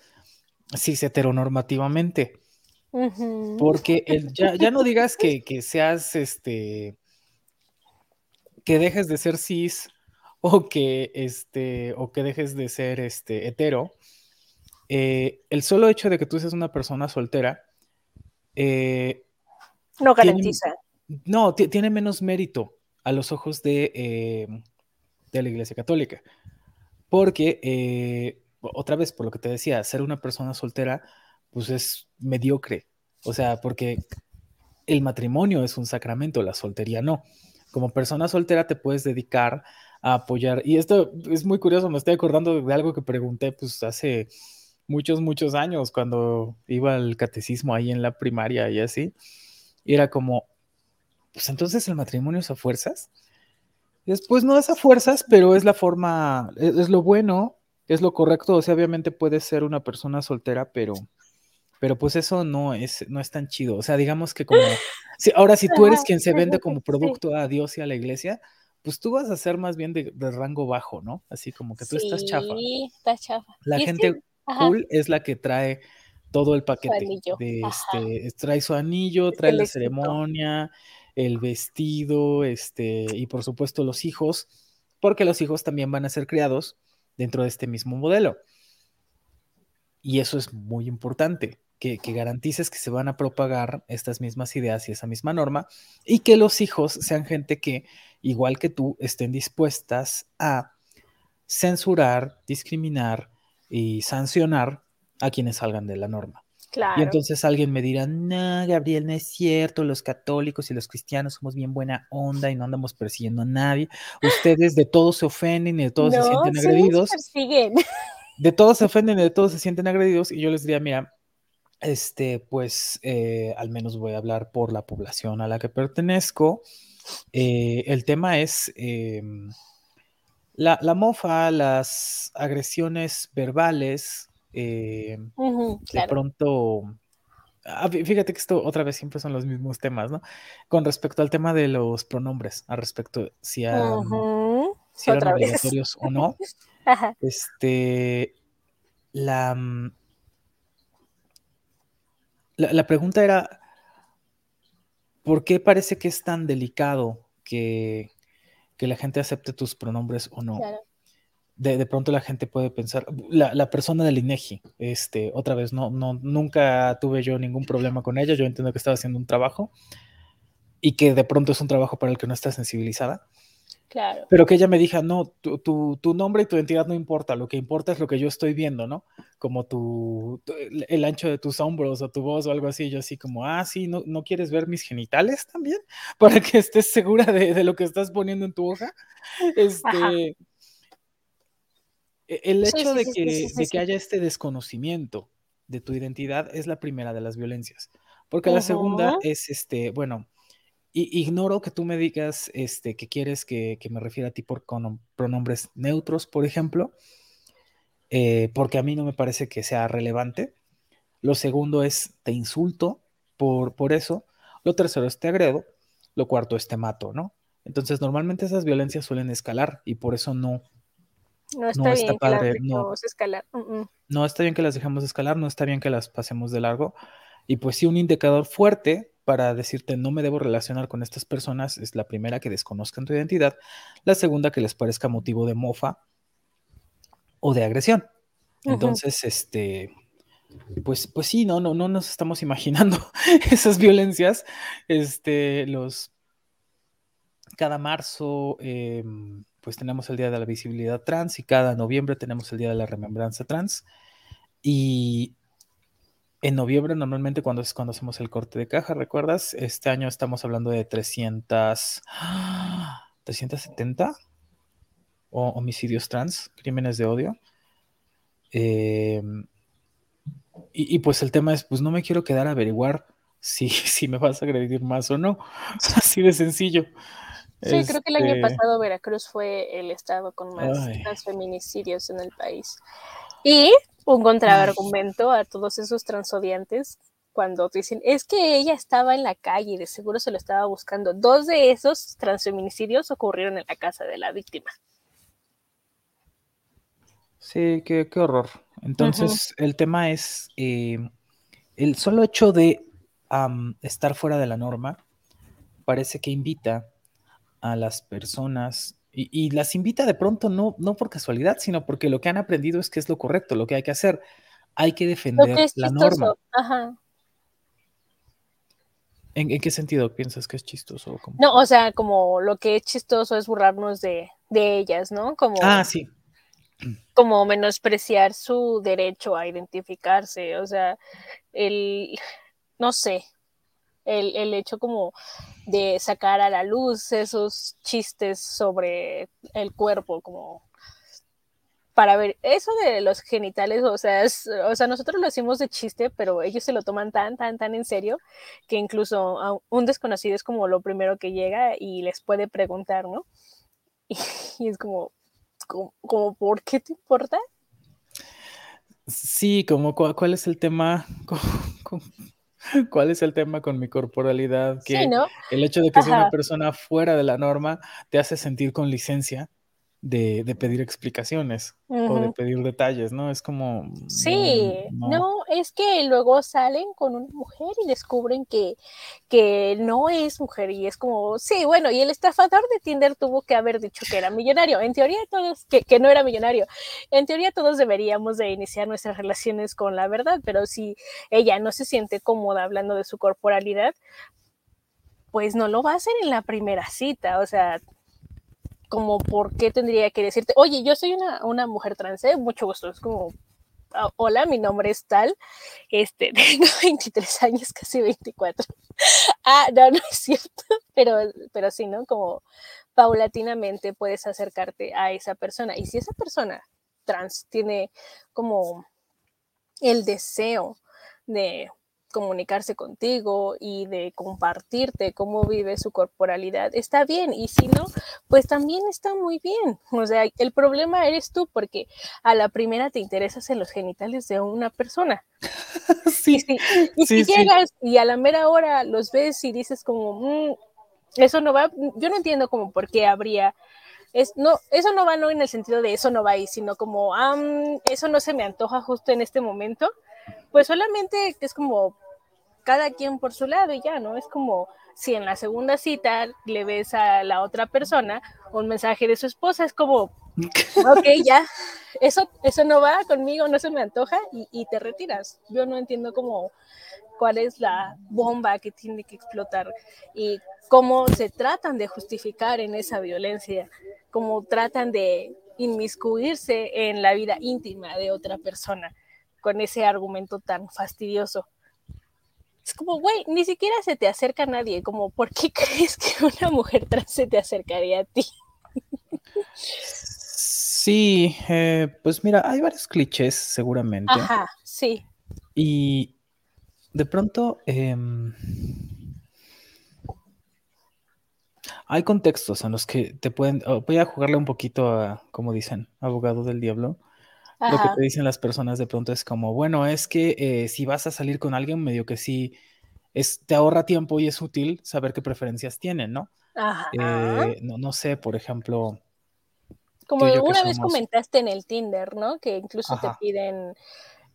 cis heteronormativamente porque el, ya, no digas que, seas este. que dejes de ser cis o que este. o que dejes de ser este hetero. Eh, el solo hecho de que tú seas una persona soltera. Eh, no garantiza. no, tiene menos mérito a los ojos de, eh, de la Iglesia Católica. Porque, otra vez, por lo que te decía, ser una persona soltera pues es mediocre. O sea, porque el matrimonio es un sacramento, la soltería no. Como persona soltera te puedes dedicar a apoyar. Y esto es muy curioso, me estoy acordando de algo que pregunté pues hace muchos, muchos años cuando iba al catecismo ahí en la primaria y así. Y era como, pues entonces el matrimonio es a fuerzas. Después no es a fuerzas, pero es la forma, es, es lo bueno, es lo correcto. O sea, obviamente puedes ser una persona soltera, pero pero pues eso no es, no es tan chido. O sea, digamos que como, si, ahora si tú eres quien se vende como producto a Dios y a la iglesia, pues tú vas a ser más bien de, rango bajo, ¿no? Así como que tú estás chafa. Sí, estás chafa. La gente cool es la que trae todo el paquete. De este, trae su anillo, trae la ceremonia, el vestido, este, y por supuesto los hijos, porque los hijos también van a ser criados dentro de este mismo modelo. Y eso es muy importante que, garantices que se van a propagar estas mismas ideas y esa misma norma y que los hijos sean gente que, igual que tú, estén dispuestas a censurar, discriminar y sancionar a quienes salgan de la norma. Y entonces alguien me dirá, no, Gabriel, no es cierto, los católicos y los cristianos somos bien buena onda y no andamos persiguiendo a nadie. Ustedes de todos se ofenden y de todos se sienten agredidos. <laughs> De todos se ofenden y de todos se sienten agredidos. Y yo les diría, mira, este, pues eh, al menos voy a hablar por la población a la que pertenezco. Eh, el tema es em, la, mofa, las agresiones verbales, em, de pronto... Ah, fíjate que esto otra vez siempre son los mismos temas, ¿no? Con respecto al tema de los pronombres, al respecto si, eran obligatorios o no. <laughs> Este, la, la, pregunta era, ¿por qué parece que es tan delicado que, la gente acepte tus pronombres o no? De, pronto la gente puede pensar, la, persona del INEGI, este, otra vez, no, no, nunca tuve yo ningún problema con ella, yo entiendo que estaba haciendo un trabajo y que de pronto es un trabajo para el que no está sensibilizada. Pero que ella me diga, no, tu, nombre y tu identidad no importa, lo que importa es lo que yo estoy viendo, ¿no? Como tu, el ancho de tus hombros o tu voz o algo así, yo así como, ah, sí, ¿no, no quieres ver mis genitales también? <laughs> Para que estés segura de, lo que estás poniendo en tu hoja. Este, e, el hecho de, que, de que haya este desconocimiento de tu identidad es la primera de las violencias, porque la segunda es, este, bueno, ignoro que tú me digas este, que quieres que, me refiera a ti por pronombres neutros, por ejemplo, eh, porque a mí no me parece que sea relevante. Lo segundo es te insulto por, por eso. Lo tercero es te agredo. Lo cuarto es te mato, ¿no? Entonces, normalmente esas violencias suelen escalar y por eso no. No está, bien que las dejemos escalar. No está bien que las dejemos escalar, no está bien que las pasemos de largo. Y pues sí, un indicador fuerte para decirte no me debo relacionar con estas personas es la primera que desconozcan tu identidad, la segunda que les parezca motivo de mofa o de agresión. Entonces, este, pues, pues sí, no, no, no nos estamos imaginando <laughs> esas violencias. Este, los cada marzo, em, pues tenemos el Día de la Visibilidad Trans y cada noviembre tenemos el Día de la Remembranza Trans. Y en noviembre normalmente cuando es cuando hacemos el corte de caja, ¿recuerdas? Este año estamos hablando de 300, 370 homicidios trans, crímenes de odio. Em, y, pues el tema es, pues no me quiero quedar a averiguar <laughs> si, si me vas a agredir más o no. <laughs> Así de sencillo. Sí, creo que el año este pasado Veracruz fue el estado con más feminicidios en el país. Y un contraargumento a todos esos transodiantes cuando dicen, es que ella estaba en la calle y de seguro se lo estaba buscando. Dos de esos transfeminicidios ocurrieron en la casa de la víctima. Sí, qué, horror. Entonces, el tema es eh, el solo hecho de estar fuera de la norma parece que invita a las personas y, las invita de pronto no, no por casualidad, sino porque lo que han aprendido es que es lo correcto, lo que hay que hacer. Hay que defender la norma. Ajá. ¿En, qué sentido piensas que es chistoso? No, o sea, como lo que es chistoso es burlarnos de, de ellas, ¿no? Como, ah, sí. Como menospreciar su derecho a identificarse, o sea, el, no sé, el, el hecho como de sacar a la luz esos chistes sobre el cuerpo, como para ver eso de los genitales, o sea, o sea, nosotros lo decimos de chiste, pero ellos se lo toman tan, tan, tan en serio que incluso un desconocido es como lo primero que llega y les puede preguntar, ¿no? <laughs> Y, es como, como, ¿por qué te importa? Sí, como cuál es el tema, <laughs> ¿Cuál es el tema con mi corporalidad? Que el hecho de que sea una persona fuera de la norma te hace sentir con licencia de, pedir explicaciones o de pedir detalles, ¿no? Es como... Sí, no. es que luego salen con una mujer y descubren que, que no es mujer y es como, sí, bueno, y el estafador de Tinder tuvo que haber dicho que era millonario. En teoría todos, que, que no era millonario. En teoría todos deberíamos de iniciar nuestras relaciones con la verdad, pero si ella no se siente cómoda hablando de su corporalidad, pues no lo va a hacer en la primera cita, o sea, como por qué tendría que decirte, oye, yo soy una, mujer trans, ¿eh? mucho gusto, es como, ah, hola, mi nombre es tal, este, <laughs> tengo 23 años, casi 24. <laughs> ah, no, no es cierto, <laughs> pero, pero sí, ¿no? Como paulatinamente puedes acercarte a esa persona. Y si esa persona trans tiene como el deseo de comunicarse contigo y de compartirte cómo vive su corporalidad, está bien. Y si no, pues también está muy bien. O sea, el problema eres tú porque a la primera te interesas en los genitales de una persona. <laughs> sí. Y si, llegas y a la mera hora los ves y dices como, mm, eso no va, yo no entiendo como por qué habría es, no, eso no va no en el sentido de eso no va ahí, sino como, eso no se me antoja justo en este momento, pues solamente es como cada quien por su lado y ya, ¿no? Es como si en la segunda cita le ves a la otra persona un mensaje de su esposa, es como, <laughs> ok, ya, eso, eso no va conmigo, no se me antoja y, y te retiras. Yo no entiendo cómo cuál es la bomba que tiene que explotar y cómo se tratan de justificar en esa violencia, cómo tratan de inmiscuirse en la vida íntima de otra persona con ese argumento tan fastidioso. Es como, güey, ni siquiera se te acerca a nadie, como, ¿por qué <laughs> crees que una mujer trans se te acercaría a ti? Sí, eh, pues mira, hay varios clichés seguramente. Ajá, sí. Y de pronto em, hay contextos en los que te pueden, oh, voy a jugarle un poquito a, como dicen, abogado del diablo lo que te dicen las personas de pronto es como, bueno, es que eh, si vas a salir con alguien, medio que sí, es, te ahorra tiempo y es útil saber qué preferencias tienen, ¿no? Ajá. Eh, no, no sé, por ejemplo. Como una vez comentaste en el Tinder, ¿no? Que incluso te piden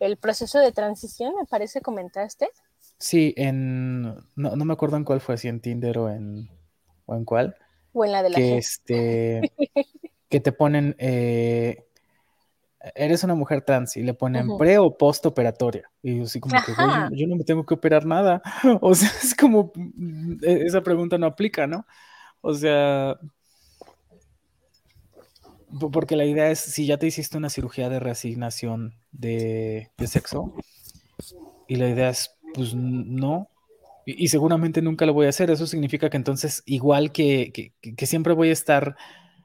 el proceso de transición, me parece, comentaste. Sí, en, no, no me acuerdo en cuál fue, si en Tinder o en, o en cuál. O en la de la que, este, que te ponen, eh, eres una mujer trans y le ponen pre o post operatoria. Y yo así como que, yo, no me tengo que operar nada. <laughs> O sea, es como, e, esa pregunta no aplica, ¿no? O sea, porque la idea es, si ya te hiciste una cirugía de reasignación de, de sexo, y la idea es, pues no, y, seguramente nunca lo voy a hacer, eso significa que entonces, igual que, que, que siempre voy a estar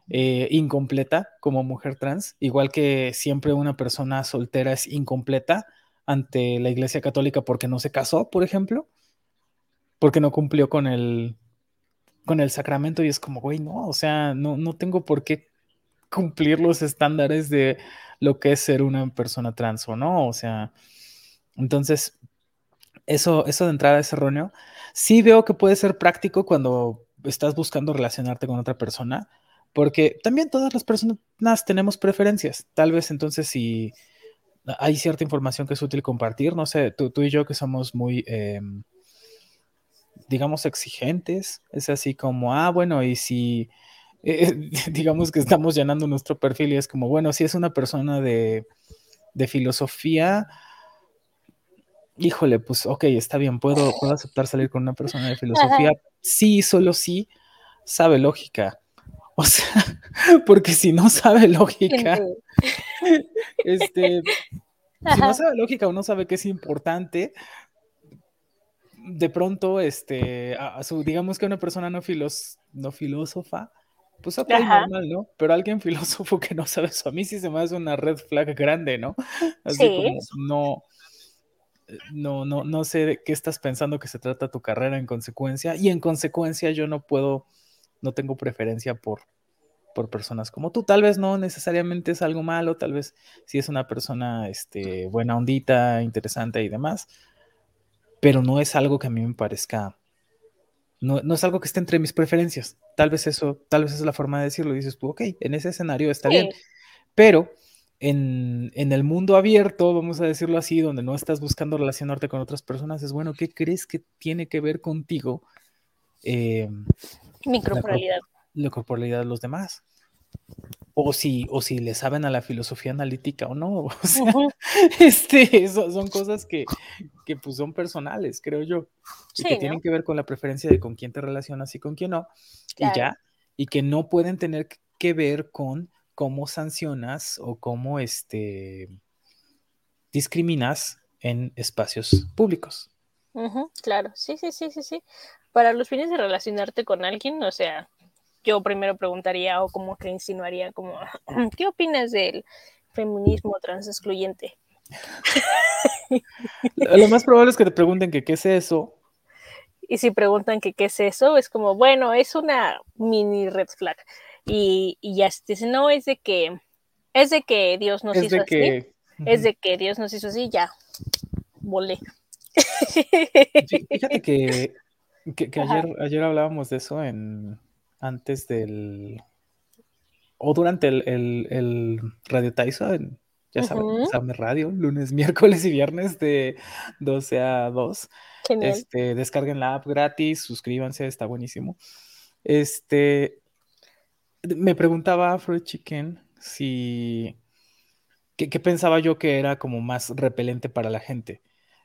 eh, incompleta como mujer trans, igual que siempre una persona soltera es incompleta ante la Iglesia Católica porque no se casó, por ejemplo, porque no cumplió con el, con el sacramento y es como, güey, no, o sea, no, no tengo por qué cumplir los estándares de lo que es ser una persona trans o no, o sea, entonces, eso, eso de entrada es erróneo. Sí veo que puede ser práctico cuando estás buscando relacionarte con otra persona, porque también todas las personas tenemos preferencias. Tal vez entonces si hay cierta información que es útil compartir, no sé, tú, y yo que somos muy, em, digamos, exigentes, es así como, ah, bueno, y si, eh, <laughs> digamos que estamos llenando nuestro perfil y es como, bueno, si es una persona de, de filosofía, híjole, pues ok, está bien, puedo, puedo aceptar salir con una persona de filosofía, sí, solo sí, sabe lógica. O sea, <laughs> porque si no sabe lógica, <laughs> este, si no sabe lógica o no sabe que es importante, de pronto, este, a, su, digamos que una persona no, filos, no filósofa, pues ok, normal, ¿no? Pero alguien <laughs> filósofo que no sabe eso, a mí sí se me hace una red flag grande, ¿no? Así como, no, no, no, no sé de qué estás pensando que se trata tu carrera en consecuencia, y en consecuencia yo no puedo no tengo preferencia por, por personas como tú. Tal vez no necesariamente es algo malo, tal vez si es una persona este, buena ondita, interesante y demás, pero no es algo que a mí me parezca, no, no es algo que esté entre mis preferencias. Tal vez eso, tal vez es la forma de decirlo. dices tú, ok, en ese escenario está bien, pero en, en, el mundo abierto, vamos a decirlo así, donde no estás buscando relacionarte con otras personas, es bueno, ¿qué crees que tiene que ver contigo? Eh, Microporalidad. La, corporalidad de los demás. O si, o si le saben a la filosofía analítica o no. <laughs> O sea, este, son cosas que, que pues son personales, creo yo. Y que tienen que ver con la preferencia de con quién te relacionas y con quién no. Y ya. Y que no pueden tener que ver con cómo sancionas o cómo este, discriminas en espacios públicos. claro, sí, sí, sí, sí, sí para los fines de relacionarte con alguien, o sea, yo primero preguntaría o como que insinuaría como, <clears throat> ¿qué opinas del feminismo trans excluyente? <laughs> Lo más probable es que te pregunten que qué es eso. Y si preguntan que qué es eso, es como, bueno, es una mini red flag. Y, y ya se dice, no, es de que, es de que Dios nos hizo así. Es de que Dios nos hizo así, ya, volé. Fíjate que que, ayer, ayer hablábamos de eso en antes del o durante el, el, Radio Tyson, ya saben, Radio, lunes, <laughs> miércoles y viernes de 12 a 2. Este, descarguen la app gratis, suscríbanse, está buenísimo. Este, me preguntaba Afro Chicken si, ¿qué, ¿qué, pensaba yo que era como más repelente para la gente?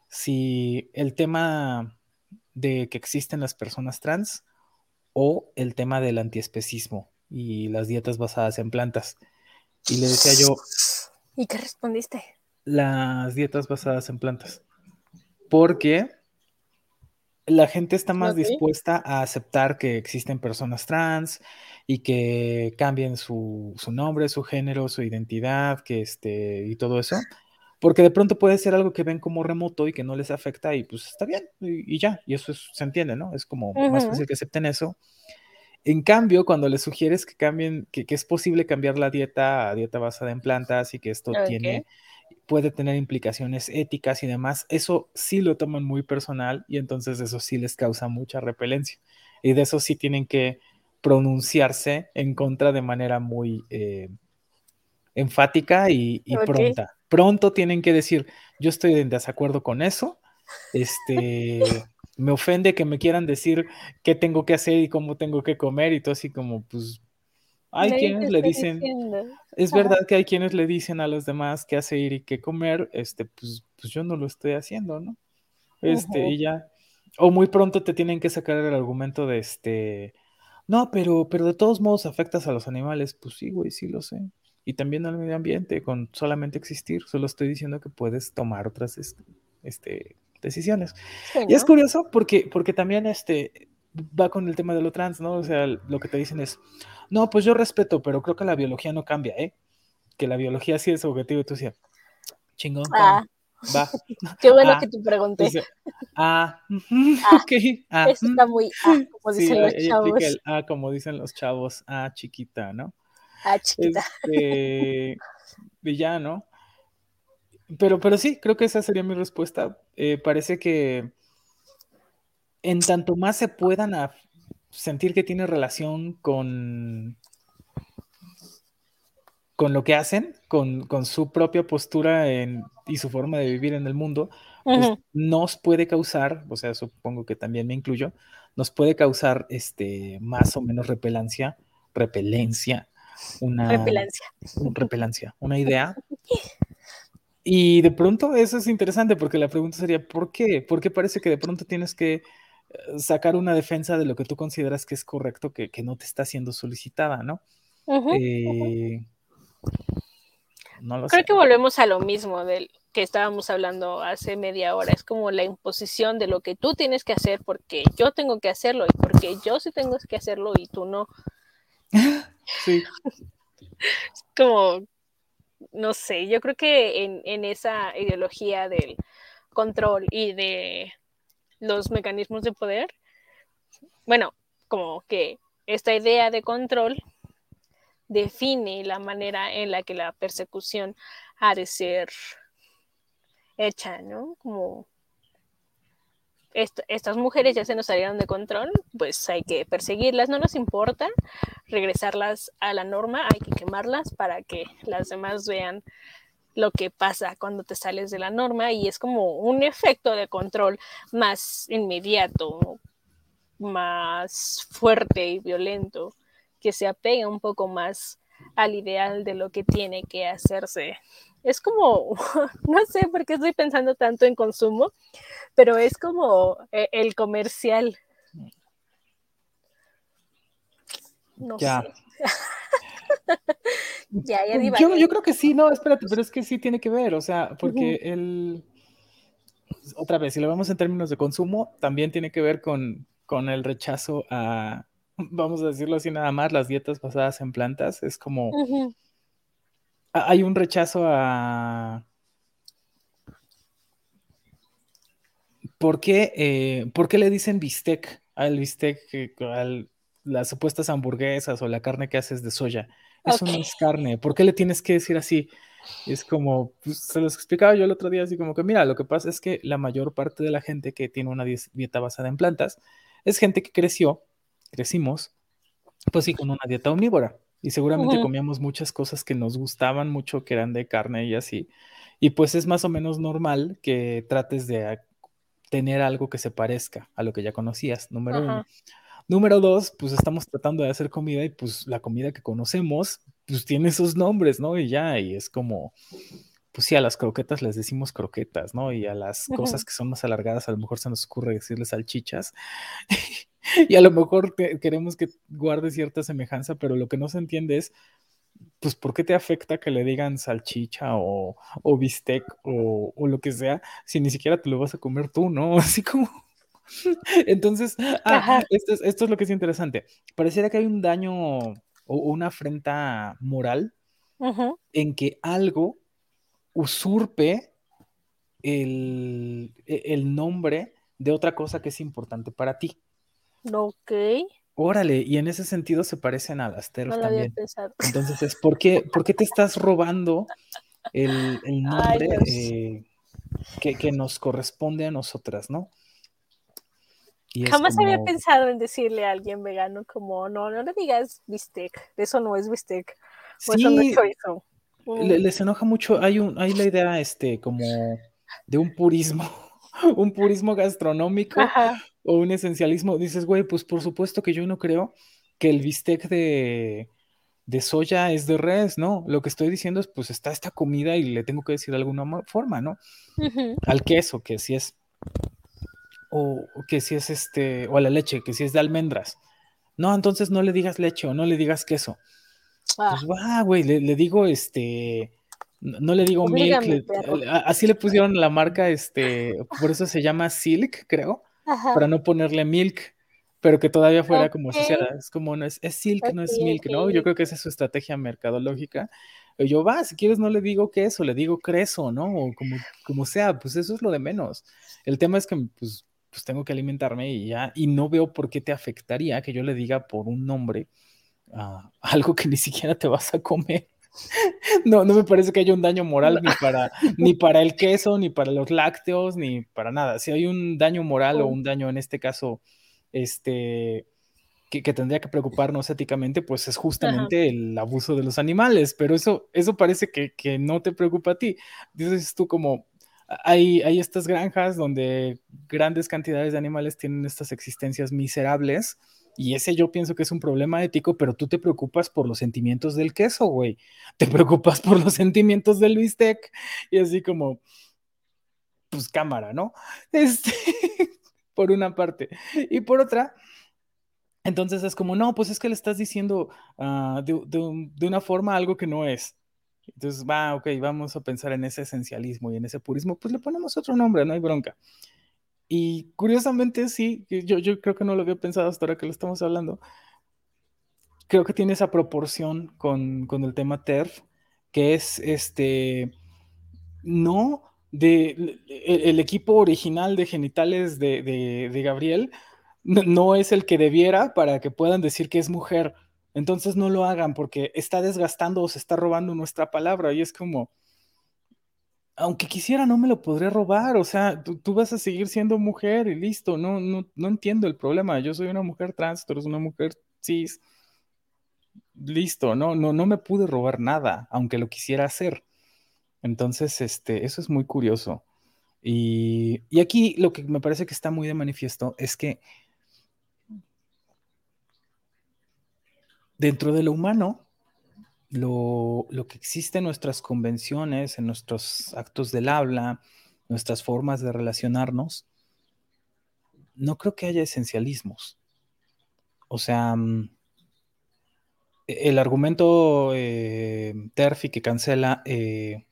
Si el tema de que existen las personas trans o el tema del antiespecismo y las dietas basadas en plantas. Y le decía yo... ¿Y qué respondiste? Las dietas basadas en plantas. Porque la gente está más dispuesta a aceptar que existen personas trans y que cambien su, su, nombre, su género, su identidad, que este, y todo eso, porque de pronto puede ser algo que ven como remoto y que no les afecta y pues está bien y, ya, y eso se entiende, ¿no? Es como más fácil que acepten eso. En cambio, cuando les sugieres que cambien, que, es posible cambiar la dieta a dieta basada en plantas y que esto tiene, puede tener implicaciones éticas y demás, eso sí lo toman muy personal y entonces eso sí les causa mucha repelencia. Y de eso sí tienen que pronunciarse en contra de manera muy eh, enfática y, pronta pronto tienen que decir, yo estoy en desacuerdo con eso, este, me ofende que me quieran decir qué tengo que hacer y cómo tengo que comer y todo así como, pues, hay quienes le dicen, es verdad que hay quienes le dicen a los demás qué hacer y qué comer, este, pues, pues yo no lo estoy haciendo, ¿no? Este, y ya, o muy pronto te tienen que sacar el argumento de este, No, pero, pero de todos modos afectas a los animales. Pues sí, güey, sí lo sé. Y también al medio ambiente, con solamente existir. Solo estoy diciendo que puedes tomar otras este, este decisiones. Y es curioso porque, porque también este, va con el tema de lo trans, ¿no? O sea, lo que te dicen es, no, pues yo respeto, pero creo que la biología no cambia, ¿eh? Que la biología sí es objetivo. Y tú decías, chingón. Ah. Va. <laughs> Qué bueno ah, que te pregunté. ah, <laughs> ah, ok. Ah, eso está muy ah, como dicen los chavos. ah, como dicen los chavos, ah, chiquita, ¿no? Ah, chiquita. Este, y ya, ¿no? Pero, pero sí, creo que esa sería mi respuesta. Eh, parece que en tanto más se puedan sentir que tiene relación con con lo que hacen, con, su propia postura y su forma de vivir en el mundo, pues nos puede causar, o sea, supongo que también me incluyo, nos puede causar este, más o menos repelancia, repelencia, una repelancia, repelancia, una idea. Y de pronto eso es interesante porque la pregunta sería, ¿por qué? ¿Por qué parece que de pronto tienes que eh, sacar una defensa de lo que tú consideras que es correcto, que, no te está siendo solicitada, ¿no? Creo que volvemos a lo mismo del que estábamos hablando hace media hora. Es como la imposición de lo que tú tienes que hacer porque yo tengo que hacerlo y porque yo sí tengo que hacerlo y tú no. <laughs> Sí. como, no sé, yo creo que en, en esa ideología del control y de los mecanismos de poder, bueno, como que esta idea de control define la manera en la que la persecución ha de ser hecha, ¿no? Como estas mujeres ya se nos salieron de control, pues hay que perseguirlas, no nos importa regresarlas a la norma, hay que quemarlas para que las demás vean lo que pasa cuando te sales de la norma y es como un efecto de control más inmediato, más fuerte y violento que se apega un poco más al ideal de lo que tiene que hacerse. Es como, <laughs> no sé por qué estoy pensando tanto en consumo, pero es como eh, el comercial. No ya. sé. <laughs> ya, ya yo, yo, creo que sí, no, espérate, pero es que sí tiene que ver, o sea, porque el, otra vez, si lo vemos en términos de consumo, también tiene que ver con, con el rechazo a, <laughs> vamos a decirlo así nada más, las dietas basadas en plantas, es como... Hay un rechazo a... ¿Por qué, eh, ¿Por qué le dicen bistec al bistec, a las supuestas hamburguesas o la carne que haces de soya? Eso no es carne. ¿Por qué le tienes que decir así? Es como, pues, se los explicaba yo el otro día, así como que, mira, lo que pasa es que la mayor parte de la gente que tiene una dieta basada en plantas es gente que creció crecimos, pues sí, con una dieta omnívora. Y seguramente comíamos muchas cosas que nos gustaban mucho, que eran de carne y así. Y pues es más o menos normal que trates de tener algo que se parezca a lo que ya conocías, número uno. Número dos, pues estamos tratando de hacer comida y pues la comida que conocemos, pues tiene esos nombres, ¿no? Y ya, y es como, pues sí, a las croquetas les decimos croquetas, ¿no? Y a las cosas que son más alargadas a lo mejor se nos ocurre decirles salchichas. <laughs> <laughs> y a lo mejor queremos que guarde cierta semejanza, pero lo que no se entiende es, pues, ¿por qué te afecta que le digan salchicha o, o bistec o, o, lo que sea si ni siquiera te lo vas a comer tú, ¿no? <laughs> Así como... Entonces, ah, esto, es, esto es lo que es interesante. Pareciera que hay un daño o una afrenta moral en que algo usurpe el, el nombre de otra cosa que es importante para ti. Ok. Órale, y en ese sentido se parecen a las TERF también. Entonces, es, ¿por qué, ¿por qué te estás robando el, nombre eh, que, nos corresponde a nosotras, no? Jamás había pensado en decirle a alguien vegano como, no, no le digas bistec, eso no es bistec, o eso no es chorizo. Mm. les enoja mucho, hay, un, hay la idea este, como de un purismo, <laughs> un purismo gastronómico o un esencialismo. Dices, güey, pues por supuesto que yo no creo que el bistec de, de soya es de res, ¿no? Lo que estoy diciendo es, pues está esta comida y le tengo que decir de alguna forma, ¿no? Al queso, que si es, o que si es este, o a la leche, que si es de almendras. No, entonces no le digas leche o no le digas queso. Ah. Pues va, güey, le, digo este. No le digo milk. así le pusieron la marca, este, por eso se llama Silk, creo, para no ponerle milk, pero que todavía fuera como asociada. Es como, no es, Silk, no es milk, ¿no? Yo creo que esa es su estrategia mercadológica. Yo, va, si quieres no le digo queso, le digo creso, ¿no? O como, como sea, pues eso es lo de menos. El tema es que, pues, pues tengo que alimentarme y ya, y no veo por qué te afectaría que yo le diga por un nombre <laughs> algo que ni siquiera te vas a comer. <laughs> No, no me parece que haya un daño moral ni para, ni para el queso, ni para los lácteos, ni para nada. Si hay un daño moral o un daño en este caso, este, que, tendría que preocuparnos éticamente, pues es justamente el abuso de los animales, pero eso, eso parece que, que, no te preocupa a ti. Dices tú como, hay, hay estas granjas donde grandes cantidades de animales tienen estas existencias miserables y ese yo pienso que es un problema ético, pero tú te preocupas por los sentimientos del queso, güey. <laughs> Te preocupas por los sentimientos del bistec y así como, pues cámara, ¿no? <laughs> Este, por una parte. Y por otra, entonces es como, no, pues es que le estás diciendo ah, de, una forma algo que no es. Entonces, va, ok, vamos a pensar en ese esencialismo y en ese purismo, pues le ponemos otro nombre, no hay bronca. Y curiosamente sí, yo, creo que no lo había pensado hasta ahora que lo estamos hablando. Creo que tiene esa proporción con, con el tema TERF, que es este, no de el, equipo original de genitales de, de, de Gabriel, no, es el que debiera para que puedan decir que es mujer. Entonces no lo hagan porque está desgastando o se está robando nuestra palabra y es como, aunque quisiera, no me lo podré robar. O sea, tú, vas a seguir siendo mujer y listo. No, no, no entiendo el problema. Yo soy una mujer trans, tú eres una mujer cis. Listo, no, no, no me pude robar nada, aunque lo quisiera hacer. Entonces, este, eso es muy curioso. Y, y aquí lo que me parece que está muy de manifiesto es que dentro de lo humano, lo, que existe en nuestras convenciones, en nuestros actos del habla, nuestras formas de relacionarnos, no creo que haya esencialismos. O sea, mm, e, el argumento eh, TERFI que cancela eh,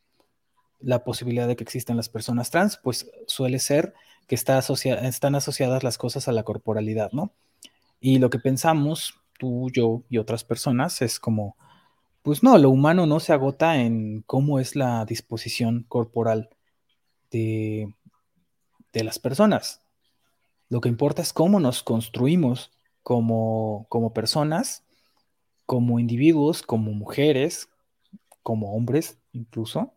la posibilidad de que existan las personas trans, pues suele ser que está están asociadas las cosas a la corporalidad, ¿no? Y lo que pensamos, tú, yo y otras personas, es como, pues no, lo humano no se agota en cómo es la disposición corporal de, las personas. Lo que importa es cómo nos construimos como, como personas, como individuos, como mujeres, como hombres incluso,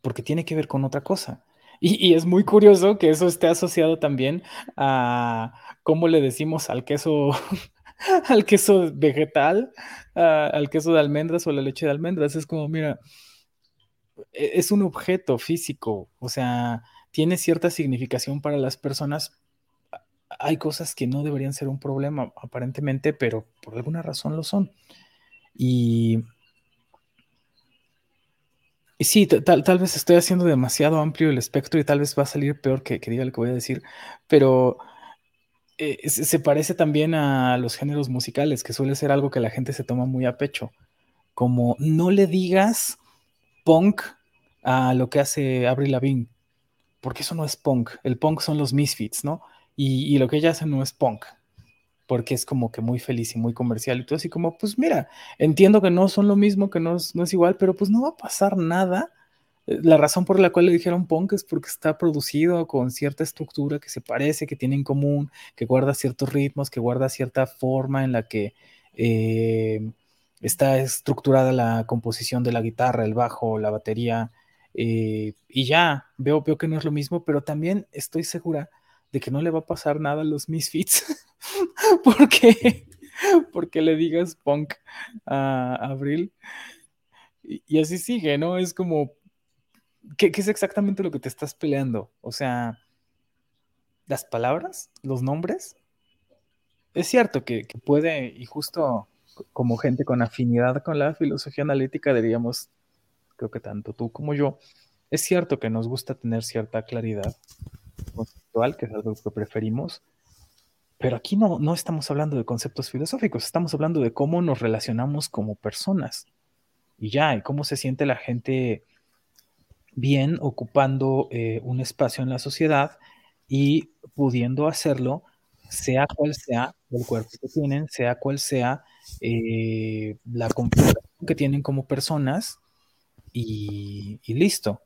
porque tiene que ver con otra cosa. Y, y, es muy curioso que eso esté asociado también a cómo le decimos al queso <laughs> <laughs> al queso vegetal, al queso de almendras o la leche de almendras. Es como, mira, e, es un objeto físico, o sea, tiene cierta significación para las personas. Hay cosas que no deberían ser un problema, aparentemente, pero por alguna razón lo son. Y, y sí, tal, tal vez estoy haciendo demasiado amplio el espectro y tal vez va a salir peor que, que diga lo que voy a decir, pero eh, se parece también a los géneros musicales, que suele ser algo que la gente se toma muy a pecho. Como no le digas punk a lo que hace Avril Lavigne, porque eso no es punk. El punk son los misfits, ¿no? Y, lo que ella hace no es punk, porque es como que muy feliz y muy comercial. Y todo así como, pues mira, entiendo que no son lo mismo, que no no es igual, pero pues no va a pasar nada la razón por la cual le dijeron punk es porque está producido con cierta estructura que se parece, que tiene en común, que guarda ciertos ritmos, que guarda cierta forma en la que eh, está estructurada la composición de la guitarra, el bajo, la batería. Eh, y ya, veo, que no es lo mismo, pero también estoy segura de que no le va a pasar nada a los Misfits <laughs> porque, porque le digas punk a Abril. y así sigue, ¿no? Es como, ¿Qué, es exactamente lo que te estás peleando? O sea, las palabras, los nombres. Es cierto que, puede, y justo como gente con afinidad con la filosofía analítica, diríamos, creo que tanto tú como yo, es cierto que nos gusta tener cierta claridad conceptual, que es algo que preferimos, Pero aquí no, no estamos hablando de conceptos filosóficos, estamos hablando de cómo nos relacionamos como personas. Y ya, y cómo se siente la gente bien ocupando eh, un espacio en la sociedad y pudiendo hacerlo, sea cual sea el cuerpo que tienen, sea cual sea eh, la configuración que tienen como personas y, y listo.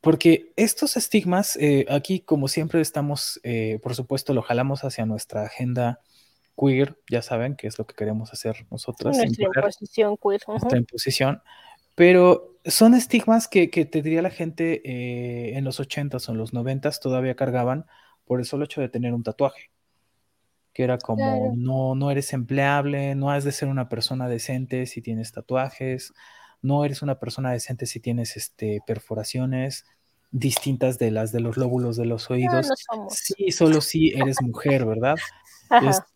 Porque estos estigmas, eh, aquí como siempre estamos, eh, por supuesto, lo jalamos hacia nuestra agenda queer, ya saben que es lo que queremos hacer nosotros. Nuestra imposición queer. Nuestra imposición. Pero son estigmas que, que te diría la gente eh, en los 80s o en los 90s todavía cargaban por el solo hecho de tener un tatuaje. Que era como, no, no eres empleable, no has de ser una persona decente si tienes tatuajes, no eres una persona decente si tienes este, perforaciones distintas de las de los lóbulos de los oídos. sí, solo si eres mujer, ¿verdad?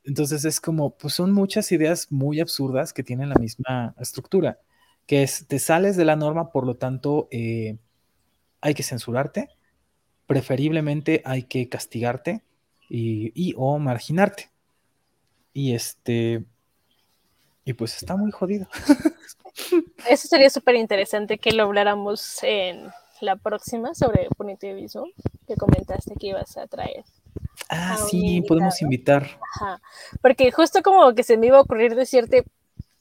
entonces es como, pues son muchas ideas muy absurdas que tienen la misma estructura, que es, te sales de la norma, por lo tanto, eh, hay que censurarte, preferiblemente hay que castigarte y, y o marginarte. Y este, y pues está muy jodido. <laughs> Eso sería súper interesante que lo habláramos en la próxima sobre punitivismo, que comentaste que ibas a traer. Ah, sí, podemos invitar. Ajá. Porque justo como que se me iba a ocurrir decirte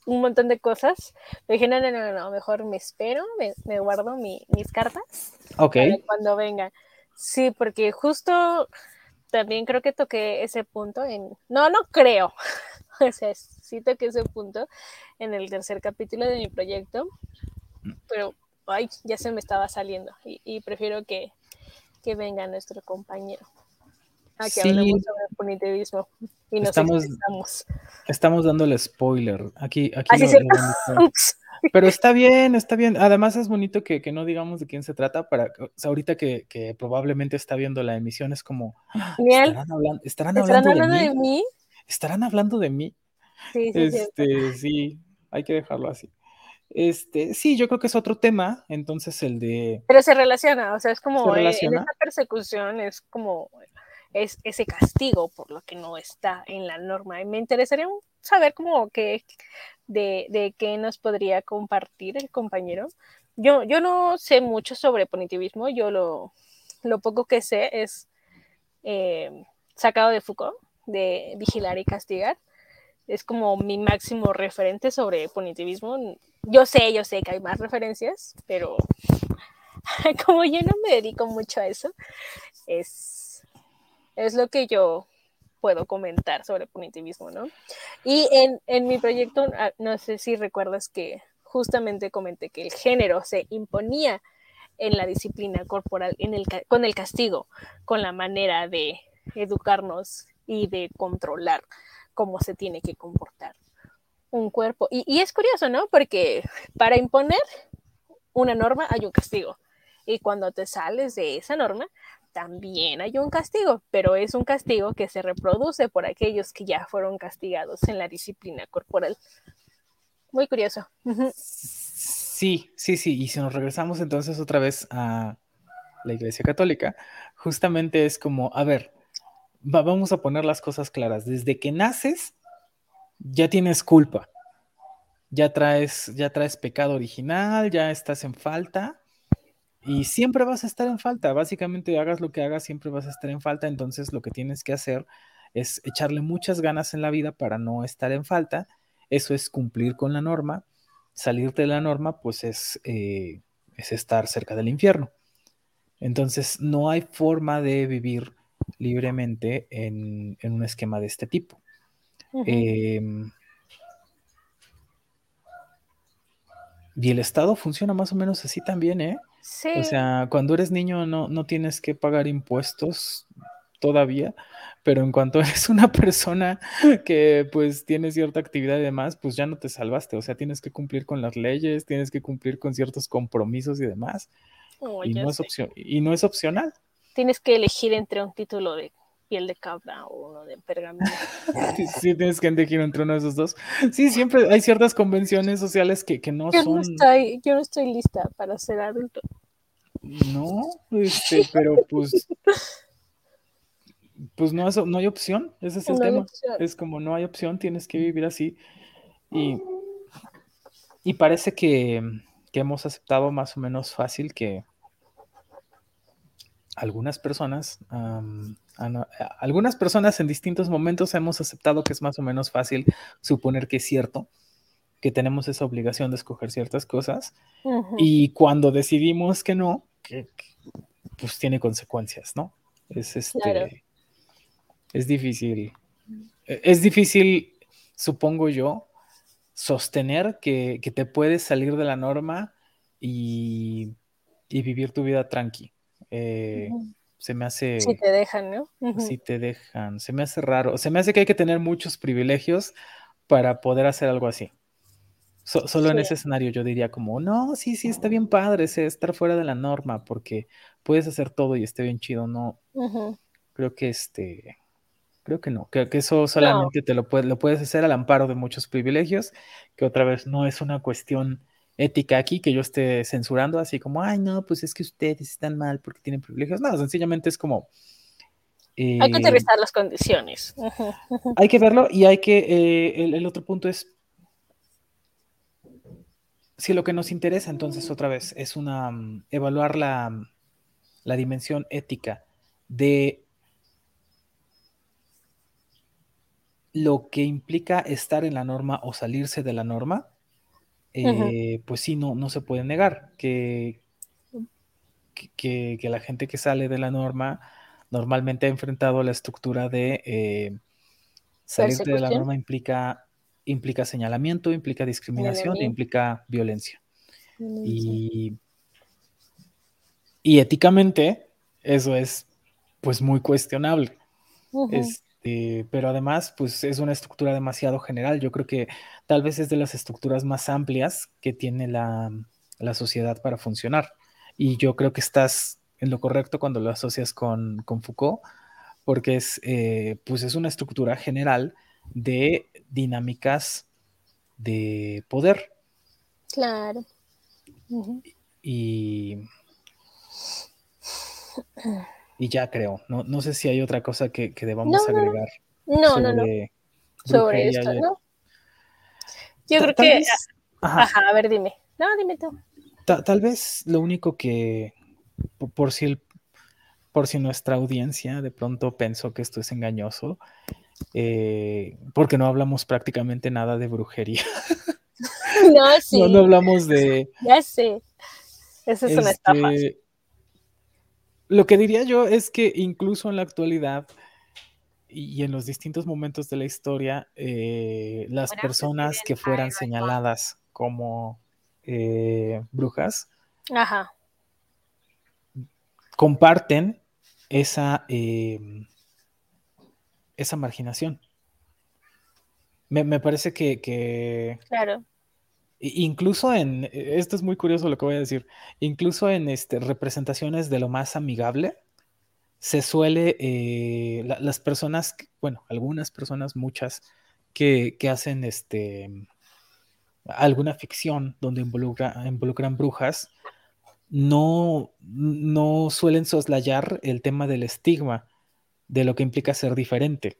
un montón de cosas, me dije, no, no, no, no, mejor me espero, me, guardo mis cartas. Ok. cuando venga. Sí, porque justo también creo que toqué ese punto en... No, no creo. <laughs> o sea, sí toqué ese punto en el tercer capítulo de mi proyecto, pero ay, ya se me estaba saliendo y, prefiero que, que, venga nuestro compañero a que hablemos sobre el punitivismo y nos estamos, estamos dándole spoiler. Aquí, aquí <laughs> pero está bien, está bien. Además es bonito que, que, no digamos de quién se trata para ahorita que, que, probablemente está viendo la emisión es como ah, estarán hablando, estarán hablando, de, mí? estarán hablando de mí. Sí, sí, este, sí, hay que dejarlo así. Este, sí, yo creo que es otro tema, entonces el de... Pero se relaciona, o sea, es como en esta persecución es como es ese castigo por lo que no está en la norma. Y me interesaría saber como que de, de qué nos podría compartir el compañero. Yo, yo no sé mucho sobre punitivismo, yo lo, lo poco que sé es eh, sacado de Foucault, de vigilar y castigar es como mi máximo referente sobre punitivismo. Yo sé, yo sé que hay más referencias, pero <laughs> como yo no me dedico mucho a eso, es, es lo que yo puedo comentar sobre punitivismo, ¿no? Y en, en mi proyecto, ah, no sé si recuerdas que justamente comenté que el género se imponía en la disciplina corporal, en el, con el castigo, con la manera de educarnos y de controlar cómo se tiene que comportar un cuerpo. Y, es curioso, ¿no? Porque para imponer una norma hay un castigo. Y cuando te sales de esa norma, también hay un castigo, pero es un castigo que se reproduce por aquellos que ya fueron castigados en la disciplina corporal. Muy curioso. Sí, sí, sí. Y si nos regresamos entonces otra vez a la Iglesia Católica, justamente es como, a ver, vamos a poner las cosas claras. Desde que naces, ya tienes culpa. Ya traes, ya traes pecado original, ya estás en falta. Y siempre vas a estar en falta. Básicamente, hagas lo que hagas, siempre vas a estar en falta. Entonces, lo que tienes que hacer es echarle muchas ganas en la vida para no estar en falta. Eso es cumplir con la norma. Salirte de la norma, pues es, eh, es estar cerca del infierno. Entonces, no hay forma de vivir libremente en, un esquema de este tipo. Em, y el Estado funciona más o menos así también, ¿eh? Sí. O sea, cuando eres niño no, no tienes que pagar impuestos todavía, pero en cuanto <laughs> eres una persona que pues tiene cierta actividad y demás, pues ya no te salvaste, o sea, tienes que cumplir con las leyes, tienes que cumplir con ciertos compromisos y demás. Oh, y, no es y no es opcional tienes que elegir entre un título de piel de cabra o uno de pergamino. <laughs> Sí, tienes que elegir entre uno de esos dos. Sí, siempre hay ciertas convenciones sociales que, que no yo son. No estoy, yo no estoy lista para ser adulto. No, este, pero pues. pues no, no hay opción, ese es el tema. Es como no hay opción, tienes que vivir así. Y, y parece que, que hemos aceptado más o menos fácil que algunas personas, algunas personas en distintos momentos hemos aceptado que es más o menos fácil suponer que es cierto, que tenemos esa obligación de escoger ciertas cosas, y cuando decidimos que no, que, pues tiene consecuencias, ¿no? Es este, es difícil, e, es difícil, supongo yo, sostener que, que te puedes salir de la norma y, y vivir tu vida tranqui. Eh, se me hace... Si te dejan, ¿no? Si te dejan, se me hace raro. Se me hace que hay que tener muchos privilegios para poder hacer algo así. solo en ese escenario yo diría como, no, sí, sí, está bien padre estar fuera de la norma porque puedes hacer todo y esté bien chido, no. Creo que este, creo que no, que, eso solamente te lo, lo puedes hacer al amparo de muchos privilegios, que otra vez no es una cuestión ética aquí que yo esté censurando, así como, ay, no, pues es que ustedes están mal porque tienen privilegios. No, sencillamente es como... hay que eh, aterrizar las condiciones. Hay que verlo y hay que, eh, el, otro punto es, si lo que nos interesa entonces otra vez es una, mm, evaluar la, mm, la dimensión ética de lo que implica estar en la norma o salirse de la norma, eh, pues sí, no, no se puede negar que, que, la gente que sale de la norma normalmente ha enfrentado la estructura de eh, salir de la norma implica, implica señalamiento, implica discriminación, implica violencia. Y, y, éticamente eso es pues muy cuestionable. Eh, pero además, pues es una estructura demasiado general. Yo creo que tal vez es de las estructuras más amplias que tiene la, sociedad para funcionar. Y yo creo que estás en lo correcto cuando lo asocias con, Foucault, porque es, eh, pues es una estructura general de dinámicas de poder. Claro. Y y ya creo. No, no sé si hay otra cosa que, que debamos agregar. No, sobre no, no. Sobre esto, ¿no? Yo creo que. Ajá. a ver, dime. No, dime tú. tal vez lo único que. Por, si el, por si nuestra audiencia de pronto pensó que esto es engañoso, eh, porque no hablamos prácticamente nada de brujería. <laughs> <laughs> No, sí. No, hablamos de. Ya sé. Esa es una estafa. Lo que diría yo es que incluso en la actualidad y en los distintos momentos de la historia, eh, las personas que fueran señaladas como eh, brujas comparten esa, em, esa marginación. Me, parece que, que, Claro. Incluso en, e, esto es muy curioso lo que voy a decir, incluso en este, representaciones de lo más amigable, se suele, eh, las personas, bueno, algunas personas, muchas, que, hacen este, alguna ficción donde involucra, involucran brujas, no, no suelen soslayar el tema del estigma, de lo que implica ser diferente.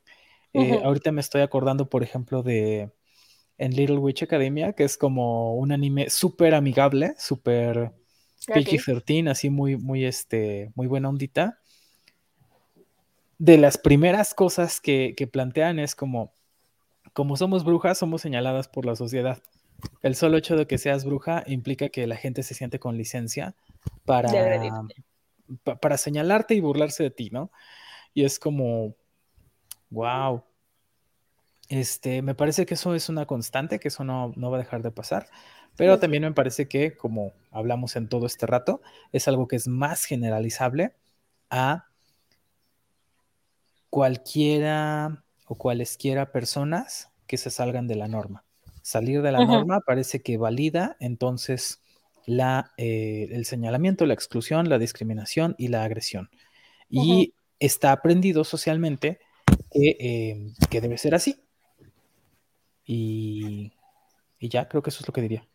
Eh, ahorita me estoy acordando, por ejemplo, de en Little Witch Academia, que es como un anime súper amigable, súper PG-13, así muy, muy, este, muy buena ondita. De las primeras cosas que, plantean es como, como somos brujas, somos señaladas por la sociedad. El solo hecho de que seas bruja implica que la gente se siente con licencia para, para señalarte y burlarse de ti, ¿no? Y es como, wow, este, me parece que eso es una constante, que eso no, va a dejar de pasar, pero también me parece que, como hablamos en todo este rato, es algo que es más generalizable a cualquiera o cualesquiera personas que se salgan de la norma. Salir de la norma parece que valida entonces la, eh, el señalamiento, la exclusión, la discriminación y la agresión. Y está aprendido socialmente que, eh, que debe ser así y, ya, creo que eso es lo que diría.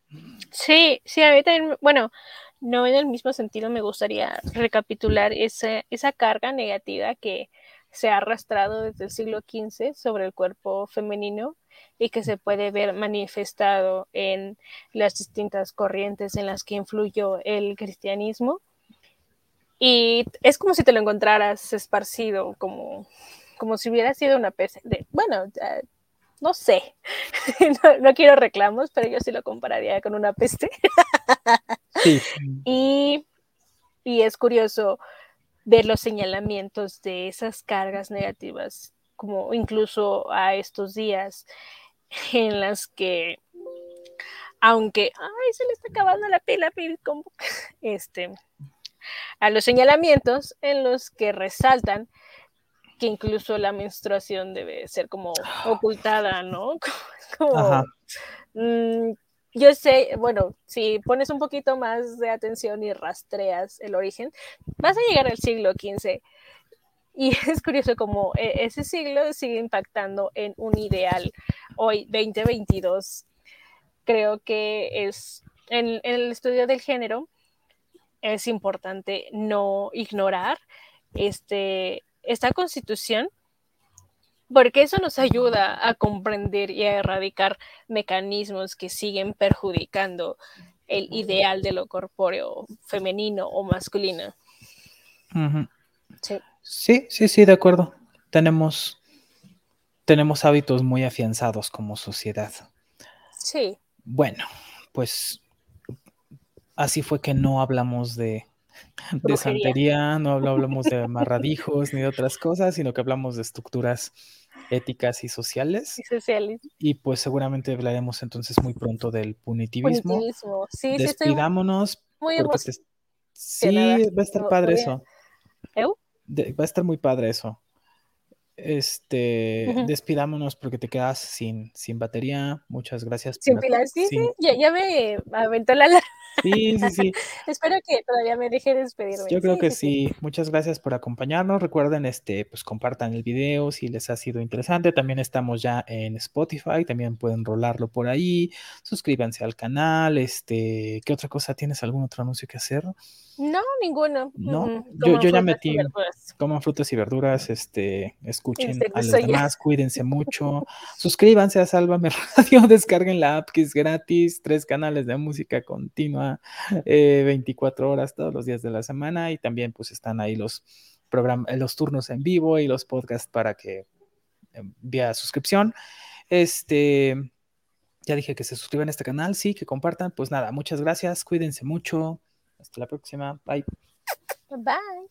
Sí, sí, a mí también, bueno, no en el mismo sentido me gustaría recapitular esa, esa carga negativa que se ha arrastrado desde el siglo XV sobre el cuerpo femenino y que se puede ver manifestado en las distintas corrientes en las que influyó el cristianismo. Y es como si te lo encontraras esparcido, como, como si hubiera sido una peste. De, bueno, no sé, <laughs> no, quiero reclamos, pero yo sí lo compararía con una peste. <laughs> y, y es curioso ver los señalamientos de esas cargas negativas, como incluso a estos días en las que, aunque, ay, se le está acabando la pila, como, <laughs> este, a los señalamientos en los que resaltan que incluso la menstruación debe ser como <gasps> ocultada, ¿no? <laughs> Como, mm, yo sé, bueno, si pones un poquito más de atención y rastreas el origen, vas a llegar al siglo XV. Y <laughs> es curioso como e, ese siglo sigue impactando en un ideal hoy, 2022. Creo que es en, el estudio del género es importante no ignorar este, esta constitución porque eso nos ayuda a comprender y a erradicar mecanismos que siguen perjudicando el ideal de lo corpóreo femenino o masculino. sí. sí, sí, de acuerdo. Tenemos, tenemos hábitos muy afianzados como sociedad. Sí. Bueno, pues así fue que no hablamos de, de santería, no hablamos de amarradijos ni de otras cosas, sino que hablamos de estructuras éticas y sociales. Y sociales. Y pues seguramente hablaremos entonces muy pronto del punitivismo. punitivismo. Sí, Despidámonos. muy Sí, va a estar padre eso. va a estar muy padre eso. Este, despidámonos porque te quedas sin, sin batería. Muchas gracias. Sin pilas, sí, sí, Ya, ya, me aventó la Sí, sí, sí. <laughs> Espero que todavía me deje despedirme. Yo creo que sí, Muchas gracias por acompañarnos. Recuerden, este, pues compartan el video si les ha sido interesante. También estamos ya en Spotify, también pueden rolarlo por ahí. Suscríbanse al canal. Este, ¿qué otra cosa tienes? ¿Algún otro anuncio que hacer? No, ninguno. No, yo, yo ya metí. Coman frutas y verduras, este, escuchen a los demás, cuídense mucho. Suscríbanse a Sálvame Radio, <laughs> descarguen la app que es gratis, tres canales de música continua, 24 eh, horas todos los días de la semana y también pues están ahí los programas, los turnos en vivo y los podcasts para que eh, vía suscripción. Este, ya dije que se suscriban a este canal, sí, que compartan. Pues nada, muchas gracias, cuídense mucho. Hasta la próxima. Bye. Bye.